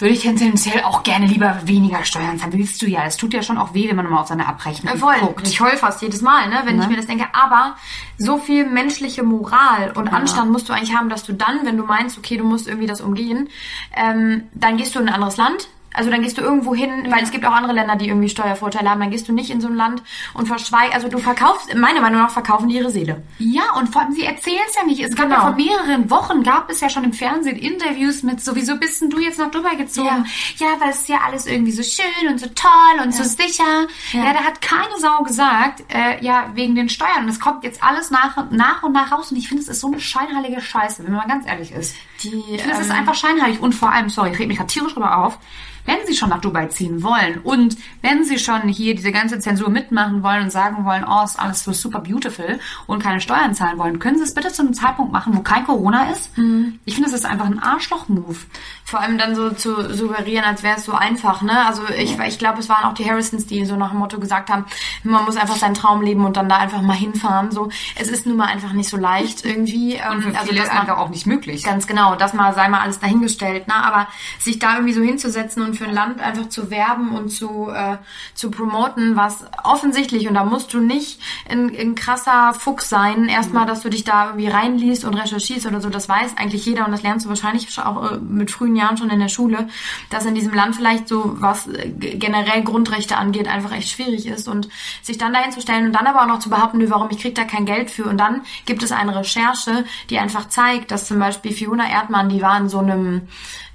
würde ich tendenziell auch gerne lieber weniger Steuern zahlen. Willst du ja. Es tut ja schon auch weh, wenn man mal auf seine Abrechnung Voll. guckt. Ich heul fast jedes Mal, ne, wenn ich mir das denke. Aber so viel menschliche Moral und Anstand musst du eigentlich haben, dass du dann, wenn du meinst, okay, du musst irgendwie das umgehen, ähm, dann gehst du in ein anderes Land. Also dann gehst du irgendwo hin, weil es gibt auch andere Länder, die irgendwie Steuervorteile haben. Dann gehst du nicht in so ein Land und verschweigst. Also du verkaufst, meiner Meinung nach, verkaufen die ihre Seele. Ja, und vor allem, sie erzählen es ja nicht. Es gab Genau. ja vor mehreren Wochen, gab es ja schon im Fernsehen Interviews mit, so, wieso bist denn du jetzt nach Dubai gezogen? Ja, weil es ist ja alles irgendwie so schön und so toll und so sicher. Ja. da hat keine Sau gesagt, äh, ja, wegen den Steuern. Und es kommt jetzt alles nach, nach und nach raus. Und ich finde, es ist so eine scheinheilige Scheiße, wenn man ganz ehrlich ist. Die, Ich finde, es ist ähm, einfach scheinheilig. Und vor allem, sorry, ich rede mich gerade tierisch drüber auf, wenn Sie schon nach Dubai ziehen wollen und wenn Sie schon hier diese ganze Zensur mitmachen wollen und sagen wollen, oh, ist alles so super beautiful und keine Steuern zahlen wollen, können Sie es bitte zu einem Zeitpunkt machen, wo kein Corona ist? Ich finde, es ist einfach ein Arschloch-Move. Vor allem dann so zu suggerieren, als wäre es so einfach, ne? Also ich, ich glaube, es waren auch die Harrisons, die so nach dem Motto gesagt haben, man muss einfach seinen Traum leben und dann da einfach mal hinfahren. So, es ist nun mal einfach nicht so leicht irgendwie. Ähm, Und für ist man- einfach auch nicht möglich. Ganz genau, das mal sei mal alles dahingestellt, ne? Aber sich da irgendwie so hinzusetzen und für ein Land einfach zu werben und zu, äh, zu promoten, was offensichtlich, und da musst du nicht ein, ein krasser Fuchs sein, erstmal, dass du dich da irgendwie reinliest und recherchierst oder so, das weiß eigentlich jeder und das lernst du wahrscheinlich auch äh, mit frühen Jahren schon in der Schule, dass in diesem Land vielleicht so, was äh, generell Grundrechte angeht, einfach echt schwierig ist. Und sich dann dahin zu stellen und dann aber auch noch zu behaupten, warum, ich krieg da kein Geld für. Und dann gibt es eine Recherche, die einfach zeigt, dass zum Beispiel Fiona Erdmann, die war in so einem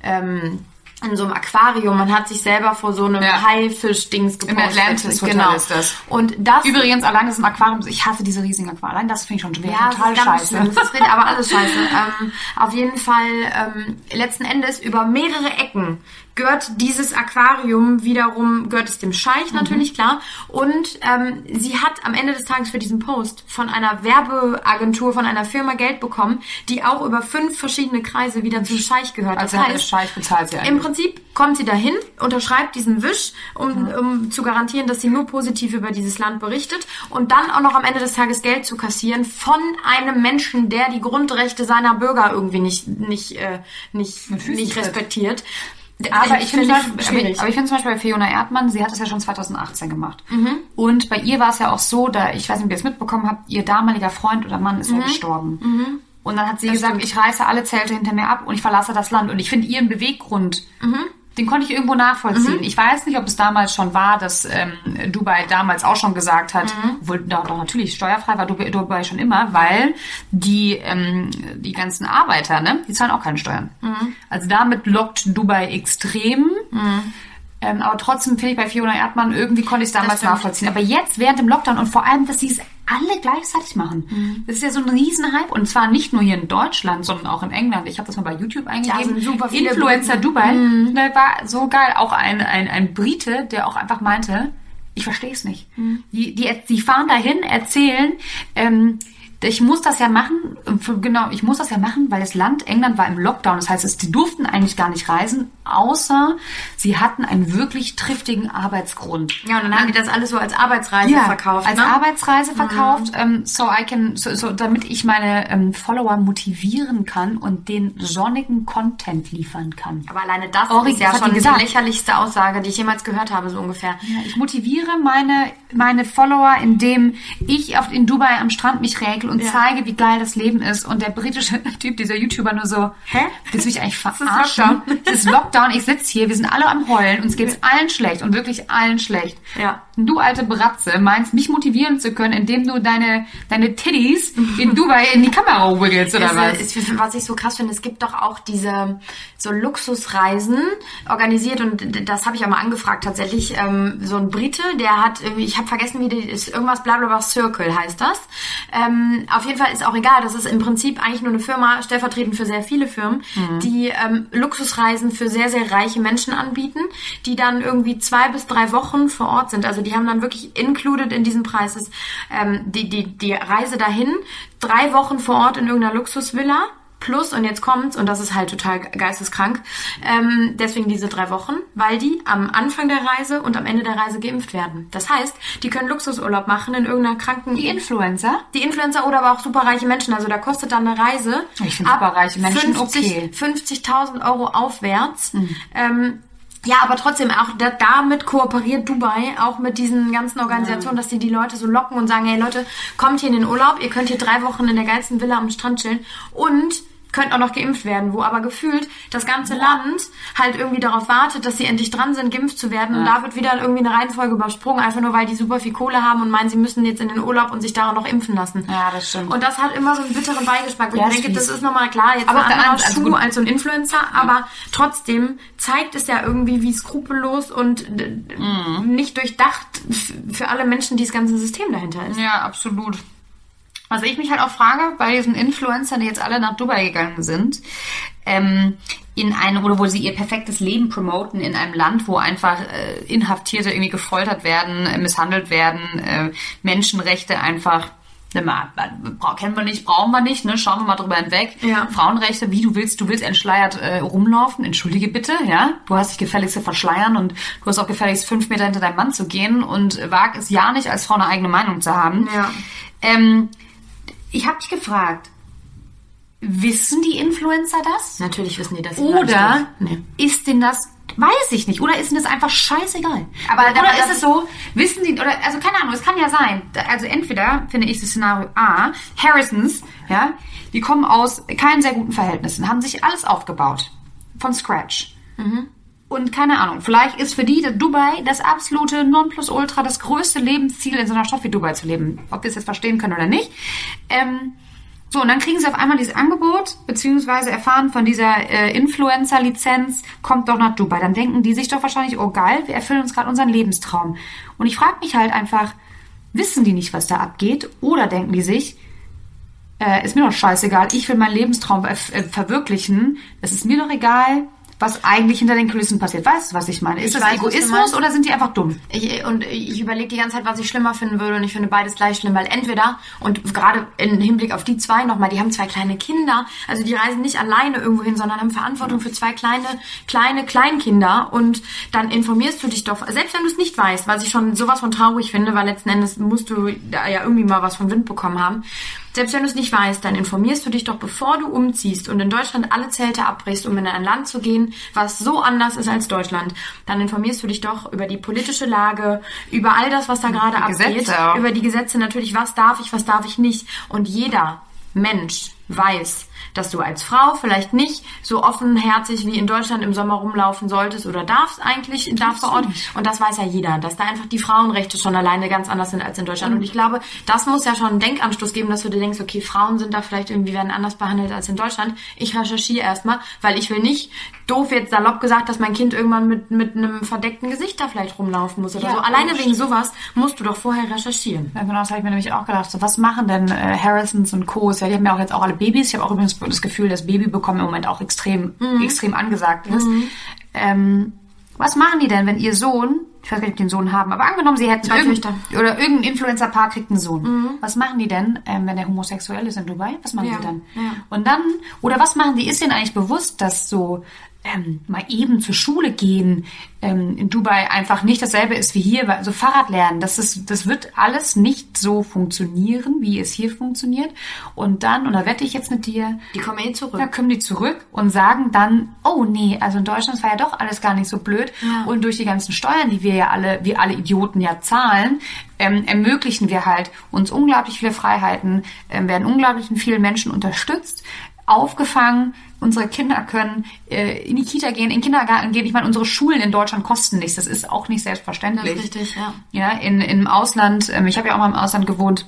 ähm, in so einem Aquarium, man hat sich selber vor so einem Ja. Haifisch-Dings Im gepostet. Atlantis Hotel genau. ist das. Und das Übrigens, allein das im Aquarium, ich hasse diese riesigen Aquarien. Allein das finde ich schon wieder ja, total scheiße. schlimm. Das richtig, aber alles scheiße. ähm, auf jeden Fall, ähm, letzten Endes über mehrere Ecken gehört dieses Aquarium wiederum, gehört es dem Scheich Mhm. natürlich, klar. Und ähm, sie hat am Ende des Tages für diesen Post von einer Werbeagentur, von einer Firma Geld bekommen, die auch über fünf verschiedene Kreise wieder zum Scheich gehört. Also das hat der heißt, Scheich bezahlt sie im eigentlich. Prinzip kommt sie dahin, unterschreibt diesen Wisch, um, um zu garantieren, dass sie nur positiv über dieses Land berichtet und dann auch noch am Ende des Tages Geld zu kassieren von einem Menschen, der die Grundrechte seiner Bürger irgendwie nicht, nicht, äh, nicht, nicht respektiert. Aber ich finde Beispiel- schwierig. aber ich finde zum Beispiel bei Fiona Erdmann, sie hat das ja schon 2018 gemacht. Mhm. Und bei ihr war es ja auch so, da, ich weiß nicht, ob ihr es mitbekommen habt, ihr damaliger Freund oder Mann ist Mhm. ja gestorben. Und dann hat sie gesagt, stimmt. ich reiße alle Zelte hinter mir ab und ich verlasse das Land. Und ich finde ihren Beweggrund, Mhm. Den konnte ich irgendwo nachvollziehen. Ich weiß nicht, ob es damals schon war, dass ähm, Dubai damals auch schon gesagt hat, Mhm. obwohl doch, doch natürlich steuerfrei war Dubai, Dubai schon immer, weil die ähm, die ganzen Arbeiter, ne, die zahlen auch keine Steuern. Mhm. Also damit lockt Dubai extrem. Ähm, aber trotzdem finde ich bei Fiona Erdmann, irgendwie konnte ich es damals nachvollziehen. Aber jetzt während dem Lockdown und vor allem, dass sie es alle gleichzeitig machen. Mhm. Das ist ja so ein Riesenhype. Und zwar nicht nur hier in Deutschland, sondern auch in England. Ich habe das mal bei YouTube eingegeben. sind super viele Influencer Briten. Dubai. Mhm. Da war so geil. Auch ein, ein, ein Brite, der auch einfach meinte, ich verstehe es nicht. Mhm. Die, die, die fahren dahin, erzählen, ähm, ich muss das ja machen, genau, ich muss das ja machen, weil das Land England war im Lockdown. Das heißt, es, die durften eigentlich gar nicht reisen, außer sie hatten einen wirklich triftigen Arbeitsgrund. Ja, und dann haben die das alles so als Arbeitsreise verkauft. als ne? Arbeitsreise verkauft, ähm, so I can, so, so, damit ich meine ähm, Follower motivieren kann und den sonnigen Content liefern kann. Aber alleine das Ori, ist ja schon die die lächerlichste Aussage, die ich jemals gehört habe, so ungefähr. Ja, ich motiviere meine, meine Follower, indem ich auf, in Dubai am Strand mich räkel und Ja. zeige, wie geil das Leben ist. Und der britische Typ, dieser YouTuber, nur so, Hä? Willst du mich eigentlich ist verarschen? Lockdown. Es ist Lockdown, ich sitze hier, wir sind alle am Heulen, uns geht's allen schlecht und wirklich allen schlecht. Ja. Und du alte Bratze meinst, mich motivieren zu können, indem du deine, deine Titties in Dubai in die Kamera wiggelst oder Es, was? ist, was ich so krass finde, es gibt doch auch diese so Luxusreisen organisiert und das habe ich auch mal angefragt tatsächlich. Ähm, so ein Brite, der hat, irgendwie- ich habe vergessen, wie die ist, irgendwas blablabla Circle heißt das. Ähm, auf jeden Fall ist auch egal, das ist im Prinzip eigentlich nur eine Firma, stellvertretend für sehr viele Firmen, die ähm, Luxusreisen für sehr, sehr reiche Menschen anbieten, die dann irgendwie zwei bis drei Wochen vor Ort sind. Also die haben dann wirklich included in diesem Preis ist, ähm, die, die, die Reise dahin, drei Wochen vor Ort in irgendeiner Luxusvilla. Plus, und jetzt kommt's, und das ist halt total geisteskrank, ähm, deswegen diese drei Wochen, weil die am Anfang der Reise und am Ende der Reise geimpft werden. Das heißt, die können Luxusurlaub machen in irgendeiner kranken... die Influencer? Die Influencer oder aber auch superreiche Menschen. Also da kostet dann eine Reise Ich find superreiche Menschen 50 okay. 50.000 Euro aufwärts. Ähm, ja, aber trotzdem auch da, damit kooperiert Dubai auch mit diesen ganzen Organisationen, dass die die Leute so locken und sagen, hey Leute, kommt hier in den Urlaub, ihr könnt hier drei Wochen in der geilsten Villa am Strand chillen und könnt auch noch geimpft werden, wo aber gefühlt das ganze Land halt irgendwie darauf wartet, dass sie endlich dran sind, geimpft zu werden. Und da wird wieder irgendwie eine Reihenfolge übersprungen, einfach nur weil die super viel Kohle haben und meinen, sie müssen jetzt in den Urlaub und sich da auch noch impfen lassen. Ja, das stimmt. Und das hat immer so einen bitteren Beigeschmack. Und Ja, ich denke, das ist nochmal klar, jetzt Aber ein anderer also Schuh als so ein Influencer, aber trotzdem zeigt es ja irgendwie, wie skrupellos und äh, Mhm. nicht durchdacht für alle Menschen dieses ganze System dahinter ist. Ja, absolut. Was ich mich halt auch frage, bei diesen Influencern, die jetzt alle nach Dubai gegangen sind, ähm, in einem, oder wo sie ihr perfektes Leben promoten in einem Land, wo einfach äh, Inhaftierte irgendwie gefoltert werden, äh, misshandelt werden, äh, Menschenrechte einfach ne, mal, kennen wir nicht, brauchen wir nicht, ne? Schauen wir mal drüber hinweg. Ja. Frauenrechte, wie du willst, du willst entschleiert äh, rumlaufen, entschuldige bitte, ja. Du hast dich gefälligst zu verschleiern und du hast auch gefälligst fünf Meter hinter deinem Mann zu gehen und wag es ja nicht, als Frau eine eigene Meinung zu haben. Ja. Ähm, ich habe dich gefragt, wissen die Influencer das? Natürlich wissen die das. Oder. Nee. ist denn das, weiß ich nicht, oder ist denn das einfach scheißegal? Aber oder aber ist es so, wissen die, oder, also keine Ahnung, es kann ja sein, also entweder finde ich das Szenario A, Harrisons, ja, die kommen aus keinen sehr guten Verhältnissen, haben sich alles aufgebaut, von Scratch. Und keine Ahnung, vielleicht ist für die Dubai das absolute Nonplusultra, das größte Lebensziel in so einer Stadt wie Dubai zu leben. Ob wir es jetzt verstehen können oder nicht. Ähm, so, und dann kriegen sie auf einmal dieses Angebot, beziehungsweise erfahren von dieser äh, Influencer-Lizenz, kommt doch nach Dubai. Dann denken die sich doch wahrscheinlich, oh geil, wir erfüllen uns gerade unseren Lebenstraum. Und ich frage mich halt einfach, wissen die nicht, was da abgeht? Oder denken die sich, äh, ist mir doch scheißegal, ich will meinen Lebenstraum äh, verwirklichen, es ist mir doch egal, was eigentlich hinter den Kulissen passiert. Weißt du, was ich meine? Ist Ich das weiß, Egoismus oder sind die einfach dumm? Ich, und ich überlege die ganze Zeit, was ich schlimmer finden würde und ich finde beides gleich schlimm, weil entweder, und gerade im Hinblick auf die zwei nochmal, die haben zwei kleine Kinder, also die reisen nicht alleine irgendwo hin, sondern haben Verantwortung für zwei kleine, kleine Kleinkinder und dann informierst du dich doch, selbst wenn du es nicht weißt, was ich schon sowas von traurig finde, weil letzten Endes musst du da ja irgendwie mal was von Wind bekommen haben, selbst wenn du es nicht weißt, dann informierst du dich doch, bevor du umziehst und in Deutschland alle Zelte abbrichst, um in ein Land zu gehen, was so anders ist als Deutschland. Dann informierst du dich doch über die politische Lage, über all das, was da gerade abgeht, auch. über die Gesetze natürlich, was darf ich, was darf ich nicht. Und jeder Mensch weiß, dass du als Frau vielleicht nicht so offenherzig wie in Deutschland im Sommer rumlaufen solltest oder darfst eigentlich da vor Ort. Und das weiß ja jeder, dass da einfach die Frauenrechte schon alleine ganz anders sind als in Deutschland. Und ich glaube, das muss ja schon einen Denkanstoß geben, dass du dir denkst, okay, Frauen sind da vielleicht irgendwie werden anders behandelt als in Deutschland. Ich recherchiere erstmal, weil ich will nicht doof jetzt salopp gesagt, dass mein Kind irgendwann mit, mit einem verdeckten Gesicht da vielleicht rumlaufen muss oder Ja, so. Alleine wegen sowas musst du doch vorher recherchieren. Ja, genau, das habe ich mir nämlich auch gedacht. So, was machen denn äh, Harrisons und Co.s? Ja, die haben ja auch jetzt auch alle Babys. Ich habe auch übrigens das Gefühl, dass Babybekommen im Moment auch extrem, extrem angesagt ist. Ähm, was machen die denn, wenn ihr Sohn, ich weiß gar nicht, ob die einen Sohn haben, aber angenommen, sie hätten Zwei irgend, Töchter. oder irgendein Influencer-Paar kriegt einen Sohn. Was machen die denn, ähm, wenn der homosexuell ist in Dubai? Was machen Ja, sie dann? ja. Und dann, oder was machen die? Ist denen eigentlich bewusst, dass so ähm, mal eben zur Schule gehen ähm, in Dubai einfach nicht dasselbe ist wie hier, weil so Fahrrad lernen, das ist, das wird alles nicht so funktionieren, wie es hier funktioniert. Und dann, und da wette ich jetzt mit dir, Die kommen eh zurück. da kommen die zurück und sagen dann, oh nee, also in Deutschland war ja doch alles gar nicht so blöd. Ja. Und durch die ganzen Steuern, die wir ja alle, wir alle Idioten ja zahlen, ähm, ermöglichen wir halt uns unglaublich viele Freiheiten, ähm, werden unglaublich vielen Menschen unterstützt, aufgefangen. Unsere Kinder können äh, in die Kita gehen, in den Kindergarten gehen. Ich meine, unsere Schulen in Deutschland kosten nichts. Das ist auch nicht selbstverständlich. Das ist richtig, ja. Ja, in, im Ausland, ähm, ich habe ja auch mal im Ausland gewohnt,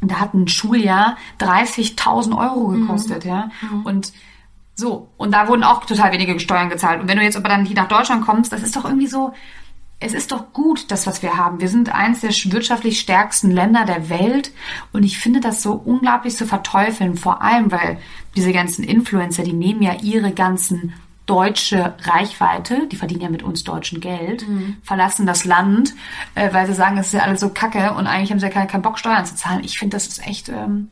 da hat ein Schuljahr 30.000 Euro gekostet, ja. Und so, und da wurden auch total wenige Steuern gezahlt. Und wenn du jetzt aber dann hier nach Deutschland kommst, das ist doch irgendwie so, es ist doch gut, das, was wir haben. Wir sind eins der wirtschaftlich stärksten Länder der Welt. Und ich finde das so unglaublich zu verteufeln. Vor allem, weil diese ganzen Influencer, die nehmen ja ihre ganzen deutsche Reichweite, die verdienen ja mit uns deutschen Geld, verlassen das Land, äh, weil sie sagen, es ist ja alles so kacke und eigentlich haben sie ja keinen, keinen Bock, Steuern zu zahlen. Ich finde, das ist echt, ähm,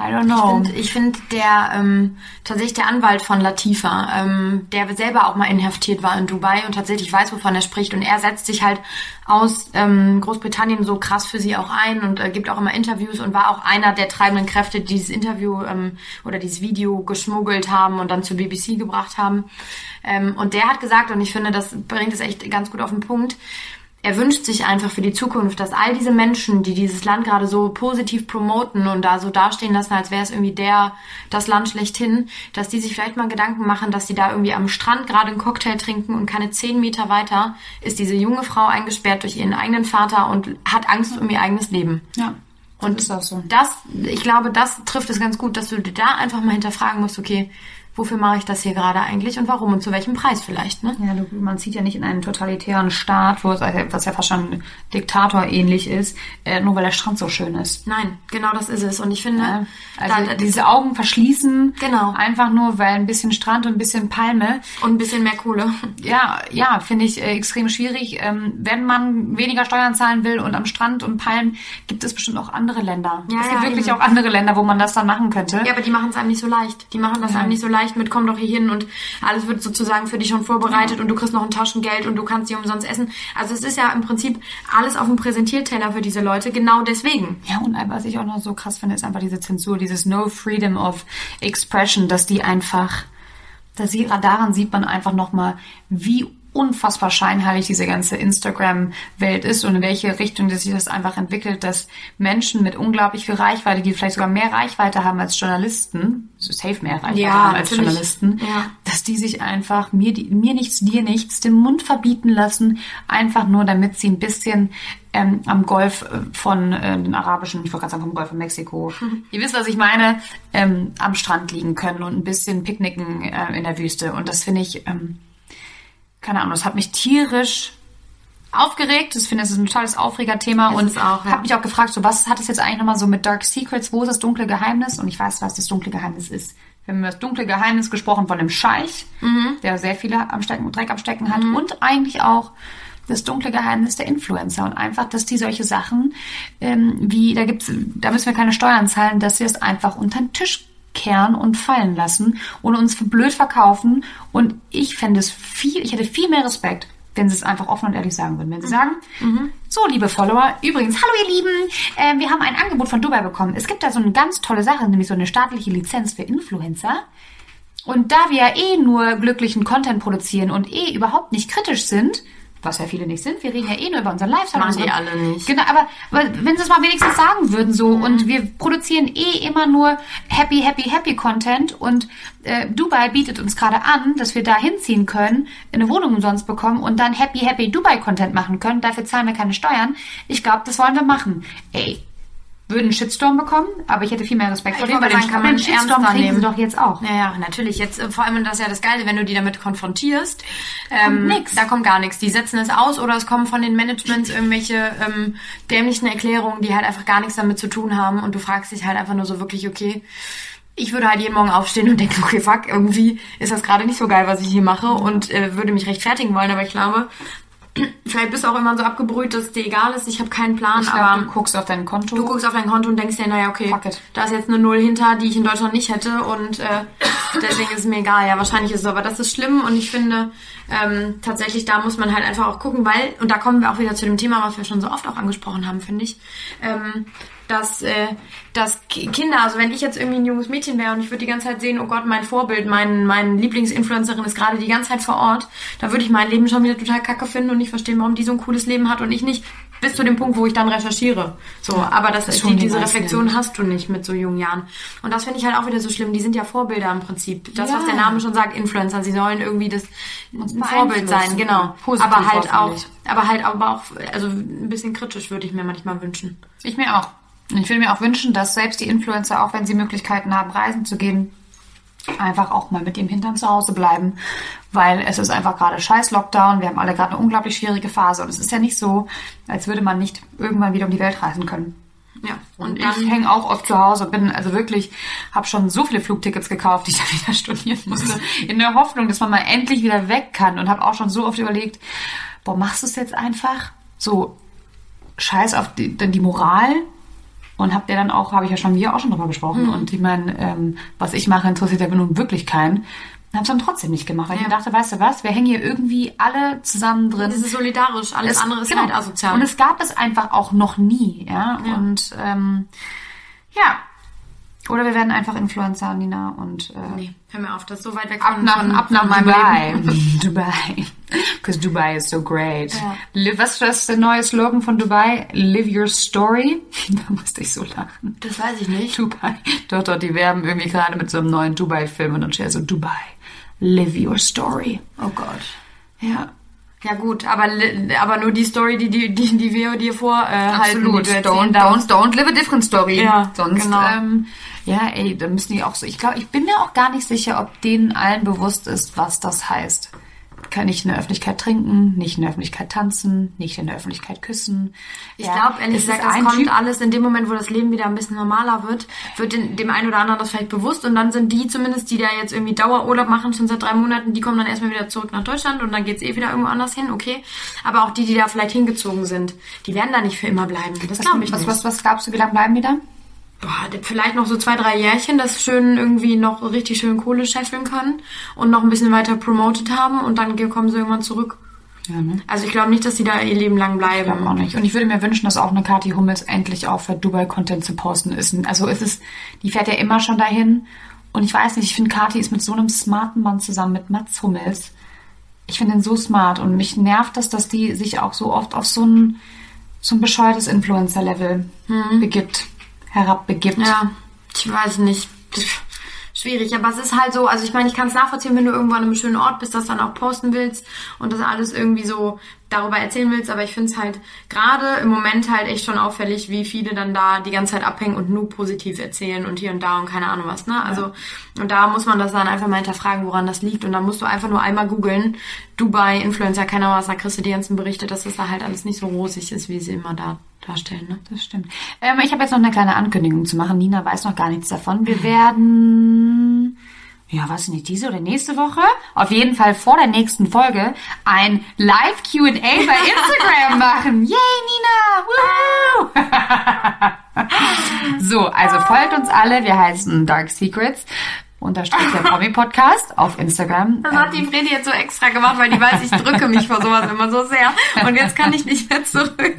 I don't know. Ich finde, der ähm, tatsächlich der Anwalt von Latifa, ähm, der selber auch mal inhaftiert war in Dubai und tatsächlich weiß, wovon er spricht. Und er setzt sich halt aus ähm, Großbritannien so krass für sie auch ein und äh, gibt auch immer Interviews und war auch einer der treibenden Kräfte, die dieses Interview ähm, oder dieses Video geschmuggelt haben und dann zur BBC gebracht haben. Ähm, und der hat gesagt, und ich finde, das bringt es echt ganz gut auf den Punkt, er wünscht sich einfach für die Zukunft, dass all diese Menschen, die dieses Land gerade so positiv promoten und da so dastehen lassen, als wäre es irgendwie der, das Land schlechthin, dass die sich vielleicht mal Gedanken machen, dass die da irgendwie am Strand gerade einen Cocktail trinken und keine zehn Meter weiter ist diese junge Frau eingesperrt durch ihren eigenen Vater und hat Angst um ihr eigenes Leben. ja. Und ist auch so. das, ich glaube, das trifft es ganz gut, dass du da einfach mal hinterfragen musst, okay, wofür mache ich das hier gerade eigentlich und warum und zu welchem Preis vielleicht, ne? Ja, du, man zieht ja nicht in einen totalitären Staat, wo es, was ja fast schon Diktator ähnlich ist, äh, nur weil der Strand so schön ist. Nein, genau das ist es. Und ich finde, Ja, also da, da, diese Augen verschließen, Genau. einfach nur, weil ein bisschen Strand und ein bisschen Palme, und ein bisschen mehr Kohle. ja, ja, finde ich äh, extrem schwierig. Ähm, wenn man weniger Steuern zahlen will und am Strand und Palmen, gibt es bestimmt auch andere Länder. Ja, es gibt ja, wirklich eben. auch andere Länder, wo man das dann machen könnte. Ja, aber die machen es einem nicht so leicht. Die machen das einem nicht so leicht mit, komm doch hier hin und alles wird sozusagen für dich schon vorbereitet und du kriegst noch ein Taschengeld und du kannst dir umsonst essen. Also es ist ja im Prinzip alles auf dem Präsentierteller für diese Leute, genau deswegen. Ja, und was ich auch noch so krass finde, ist einfach diese Zensur, dieses No Freedom of Expression, dass die einfach, dass sie, daran sieht man einfach nochmal, wie unfassbar scheinheilig diese ganze Instagram-Welt ist und in welche Richtung sich das einfach entwickelt, dass Menschen mit unglaublich viel Reichweite, die vielleicht sogar mehr Reichweite haben als Journalisten, also safe mehr Reichweite Ja, haben als natürlich. Journalisten, Ja. dass die sich einfach mir, die, mir nichts, dir nichts, den Mund verbieten lassen, einfach nur damit sie ein bisschen ähm, am Golf äh, von äh, den arabischen, ich wollte gerade sagen vom Golf von Mexiko, ihr wisst, was ich meine, ähm, am Strand liegen können und ein bisschen picknicken äh, in der Wüste. Und das finde ich, ähm, keine Ahnung, das hat mich tierisch aufgeregt. Ich finde, es ist ein tolles Aufregerthema und ja. habe mich auch gefragt, so was hat es jetzt eigentlich nochmal so mit Dark Secrets? Wo ist das dunkle Geheimnis? Und ich weiß, was das dunkle Geheimnis ist. Wir haben über das dunkle Geheimnis gesprochen von dem Scheich, der sehr viele am Stecken, Dreck am Stecken hat und eigentlich auch das dunkle Geheimnis der Influencer und einfach, dass die solche Sachen ähm, wie da gibt's, da müssen wir keine Steuern zahlen, dass sie es einfach unter den Tisch kehren und fallen lassen und uns für blöd verkaufen. Und ich fände es viel, ich hätte viel mehr Respekt, wenn sie es einfach offen und ehrlich sagen würden. Wenn sie sagen, so liebe Follower, übrigens, hallo ihr Lieben, äh, wir haben ein Angebot von Dubai bekommen. Es gibt da so eine ganz tolle Sache, nämlich so eine staatliche Lizenz für Influencer. Und da wir ja eh nur glücklichen Content produzieren und eh überhaupt nicht kritisch sind, was ja viele nicht sind, wir reden ja eh nur über unseren Lifestyle. Machen die alle nicht. Genau, aber, aber wenn sie es mal wenigstens sagen würden so und wir produzieren eh immer nur happy, happy, happy Content und äh, Dubai bietet uns gerade an, dass wir da hinziehen können, eine Wohnung umsonst bekommen und dann happy, happy Dubai Content machen können. Dafür zahlen wir keine Steuern. Ich glaube, das wollen wir machen. Ey, würden einen Shitstorm bekommen, aber ich hätte viel mehr Respekt Ich vor denen, weil sagen, den, kann man den Shitstorm kriegen sie nehmen. doch jetzt auch. Ja, ja, natürlich. Jetzt äh, vor allem das ist ja das Geile, wenn du die damit konfrontierst. Ähm, nix. Da kommt gar nichts. Die setzen es aus oder es kommen von den Managements irgendwelche ähm, dämlichen Erklärungen, die halt einfach gar nichts damit zu tun haben und du fragst dich halt einfach nur so wirklich, okay, ich würde halt jeden Morgen aufstehen und denken, okay, fuck, irgendwie ist das gerade nicht so geil, was ich hier mache und äh, würde mich rechtfertigen wollen, aber ich glaube, vielleicht bist du auch immer so abgebrüht, dass es dir egal ist, ich habe keinen Plan, Ich aber glaub, du guckst auf dein Konto. Du guckst auf dein Konto und denkst dir, naja, okay, da ist jetzt eine Null hinter, die ich in Deutschland nicht hätte und äh, deswegen ist es mir egal. Ja, wahrscheinlich ist es so, aber das ist schlimm und ich finde, ähm, tatsächlich, da muss man halt einfach auch gucken, weil, und da kommen wir auch wieder zu dem Thema, was wir schon so oft auch angesprochen haben, finde ich, ähm, dass, äh, dass Ki- Kinder, also wenn ich jetzt irgendwie ein junges Mädchen wäre und ich würde die ganze Zeit sehen, oh Gott, mein Vorbild, mein, mein Lieblingsinfluencerin ist gerade die ganze Zeit vor Ort, da würde ich mein Leben schon wieder total kacke finden und nicht verstehen, warum die so ein cooles Leben hat und ich nicht, bis zu dem Punkt, wo ich dann recherchiere. So, aber das, das die, die diese meisten Reflexion hast du nicht mit so jungen Jahren. Und das finde ich halt auch wieder so schlimm. Die sind ja Vorbilder im Prinzip. Das, Ja. was der Name schon sagt, Influencer. Sie sollen irgendwie das ein Vorbild sein, genau. Positiv aber halt auch, aber halt aber auch, also ein bisschen kritisch würde ich mir manchmal wünschen. Ich mir auch. Und ich würde mir auch wünschen, dass selbst die Influencer, auch wenn sie Möglichkeiten haben, reisen zu gehen, einfach auch mal mit dem Hintern zu Hause bleiben, weil es ist einfach gerade scheiß Lockdown. Wir haben alle gerade eine unglaublich schwierige Phase und es ist ja nicht so, als würde man nicht irgendwann wieder um die Welt reisen können. Ja. Und Und ich hänge auch oft zu Hause, bin also wirklich, habe schon so viele Flugtickets gekauft, die ich dann wieder stornieren musste, in der Hoffnung, dass man mal endlich wieder weg kann und habe auch schon so oft überlegt, boah, machst du es jetzt einfach? So, scheiß auf die, dann die Moral und habt ihr dann auch, habe ich ja schon mir auch schon drüber gesprochen und ich meine, ähm, was ich mache, interessiert ja nun wirklich keinen. Habe es dann trotzdem nicht gemacht, weil ich Ja. mir dachte, weißt du was, wir hängen hier irgendwie alle zusammen drin. das ist solidarisch. Alles Es- andere ist genau. halt asozial. Und es gab es einfach auch noch nie, ja. Ja. Und ähm, ja. Oder wir werden einfach Influencer, Nina, und äh, nee, hör mir auf, das ist so weit weg ab von, nach, von, ab nach von Dubai. Leben. Dubai. Because Dubai is so great. Ja. Live, was ist der neue Slogan von Dubai? Live your story. Da musste ich so lachen. Das weiß ich nicht. Dubai. Doch, doch, die werben irgendwie gerade mit so einem neuen Dubai-Film und dann steht so Dubai. Live your story. Oh Gott. Ja. Ja gut, aber, aber nur die Story, die, die, die, die wir dir vorhalten. Absolut. die du Don't, darfst. don't, don't live a different story. Ja, Sonst, genau. ähm, ja, ey, da müssen die auch so, ich glaube, ich bin mir auch gar nicht sicher, ob denen allen bewusst ist, was das heißt. Kann nicht in der Öffentlichkeit trinken, nicht in der Öffentlichkeit tanzen, nicht in der Öffentlichkeit küssen. Ich glaube, ehrlich gesagt, das kommt alles in dem Moment, wo das Leben wieder ein bisschen normaler wird, wird dem einen oder anderen das vielleicht bewusst und dann sind die zumindest, die da jetzt irgendwie Dauerurlaub machen, schon seit drei Monaten, die kommen dann erstmal wieder zurück nach Deutschland und dann geht's eh wieder irgendwo anders hin, okay. Aber auch die, die da vielleicht hingezogen sind, die werden da nicht für immer bleiben. Das glaube ich was, nicht. was, was glaubst du, wie lange bleiben die da? Boah, vielleicht noch so zwei, drei Jährchen, das schön irgendwie noch richtig schön Kohle scheffeln können und noch ein bisschen weiter promoted haben und dann kommen sie irgendwann zurück. Ja, ne? Also ich glaube nicht, dass die da ihr Leben lang Ich glaube auch bleiben. nicht. Und ich würde mir wünschen, dass auch eine Kathi Hummels endlich aufhört, Dubai-Content zu posten. Ist, also es ist, die fährt ja immer schon dahin. Und ich weiß nicht, ich finde, Kathi ist mit so einem smarten Mann zusammen, mit Mats Hummels. Ich finde ihn so smart. Und mich nervt das, dass die sich auch so oft auf so ein, so ein bescheuertes Influencer-Level begibt, herabbegibt. Ja, ich weiß nicht. Schwierig. Aber es ist halt so, also ich meine, ich kann es nachvollziehen, wenn du irgendwo an einem schönen Ort bist, das dann auch posten willst und das alles irgendwie so darüber erzählen willst. Aber ich finde es halt gerade im Moment halt echt schon auffällig, wie viele dann da die ganze Zeit abhängen und nur positiv erzählen und hier und da und keine Ahnung was. Ne? Also und da muss man das dann einfach mal hinterfragen, woran das liegt. Und dann musst du einfach nur einmal googeln, Dubai, Influencer, keine Ahnung was, da kriegst du die ganzen Berichte, dass das da halt alles nicht so rosig ist, wie sie immer da darstellen. Ne? Das stimmt. Ähm, ich habe jetzt noch eine kleine Ankündigung zu machen. Nina weiß noch gar nichts davon. Wir werden, ja, ich nicht, diese oder nächste Woche, auf jeden Fall vor der nächsten Folge, ein Live-Qa bei Instagram machen. Yay, Nina! Woo! so, also folgt uns alle. Wir heißen Dark Secrets unterstrich der Promi-Podcast auf Instagram. Das hat die Fredi jetzt so extra gemacht, weil die weiß, ich drücke mich vor sowas immer so sehr. Und jetzt kann ich nicht mehr zurück.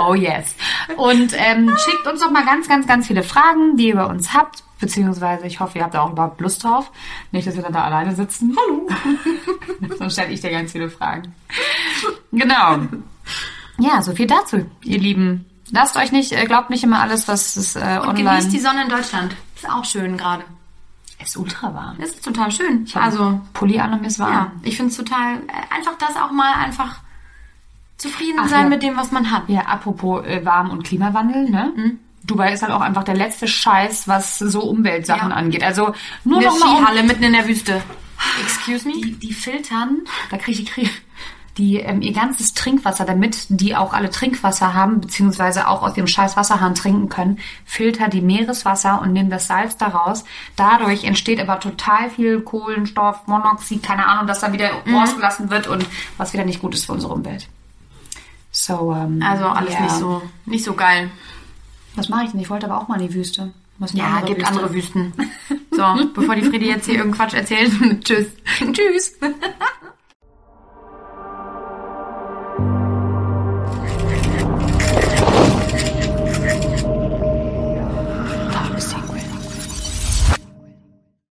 Oh yes. Und ähm, schickt uns doch mal ganz, ganz, ganz viele Fragen, die ihr bei uns habt. Beziehungsweise, ich hoffe, ihr habt da auch überhaupt Lust drauf. Nicht, dass wir dann da alleine sitzen. Hallo. Sonst stelle ich dir ganz viele Fragen. Genau. Ja, so viel dazu, ihr Lieben. Lasst euch nicht, äh, glaubt nicht immer alles, was es äh, Und online... genießt die Sonne in Deutschland. Ist auch schön gerade. Es ist ultra warm. Das ist total schön. Ich habe also, Pulli an und mir ist warm. ja, ich finde es total, äh, einfach das auch mal einfach zufrieden Ach sein ja. mit dem, was man hat. Ja, apropos äh, Warm- und Klimawandel, ne? Mhm. Dubai ist halt auch einfach der letzte Scheiß, was so Umweltsachen Ja. angeht. Also nur Eine noch mal um, Skihalle mitten in der Wüste. Excuse me? die, die filtern, da kriege ich die Krie- die ähm, ihr ganzes Trinkwasser, damit die auch alle Trinkwasser haben, beziehungsweise auch aus dem scheiß Wasserhahn trinken können, filter die Meereswasser und nehmen das Salz daraus. Dadurch entsteht aber total viel Kohlenstoff, Monoxid, keine Ahnung, das dann wieder Mhm. rausgelassen wird und was wieder nicht gut ist für unsere Umwelt. So, ähm, Also alles ja. nicht so, nicht so geil. Was mache ich denn? Ich wollte aber auch mal in die Wüste. Ja, gibt andere Wüsten. So, bevor die Fredi jetzt hier irgendeinen Quatsch erzählt. Tschüss. Tschüss.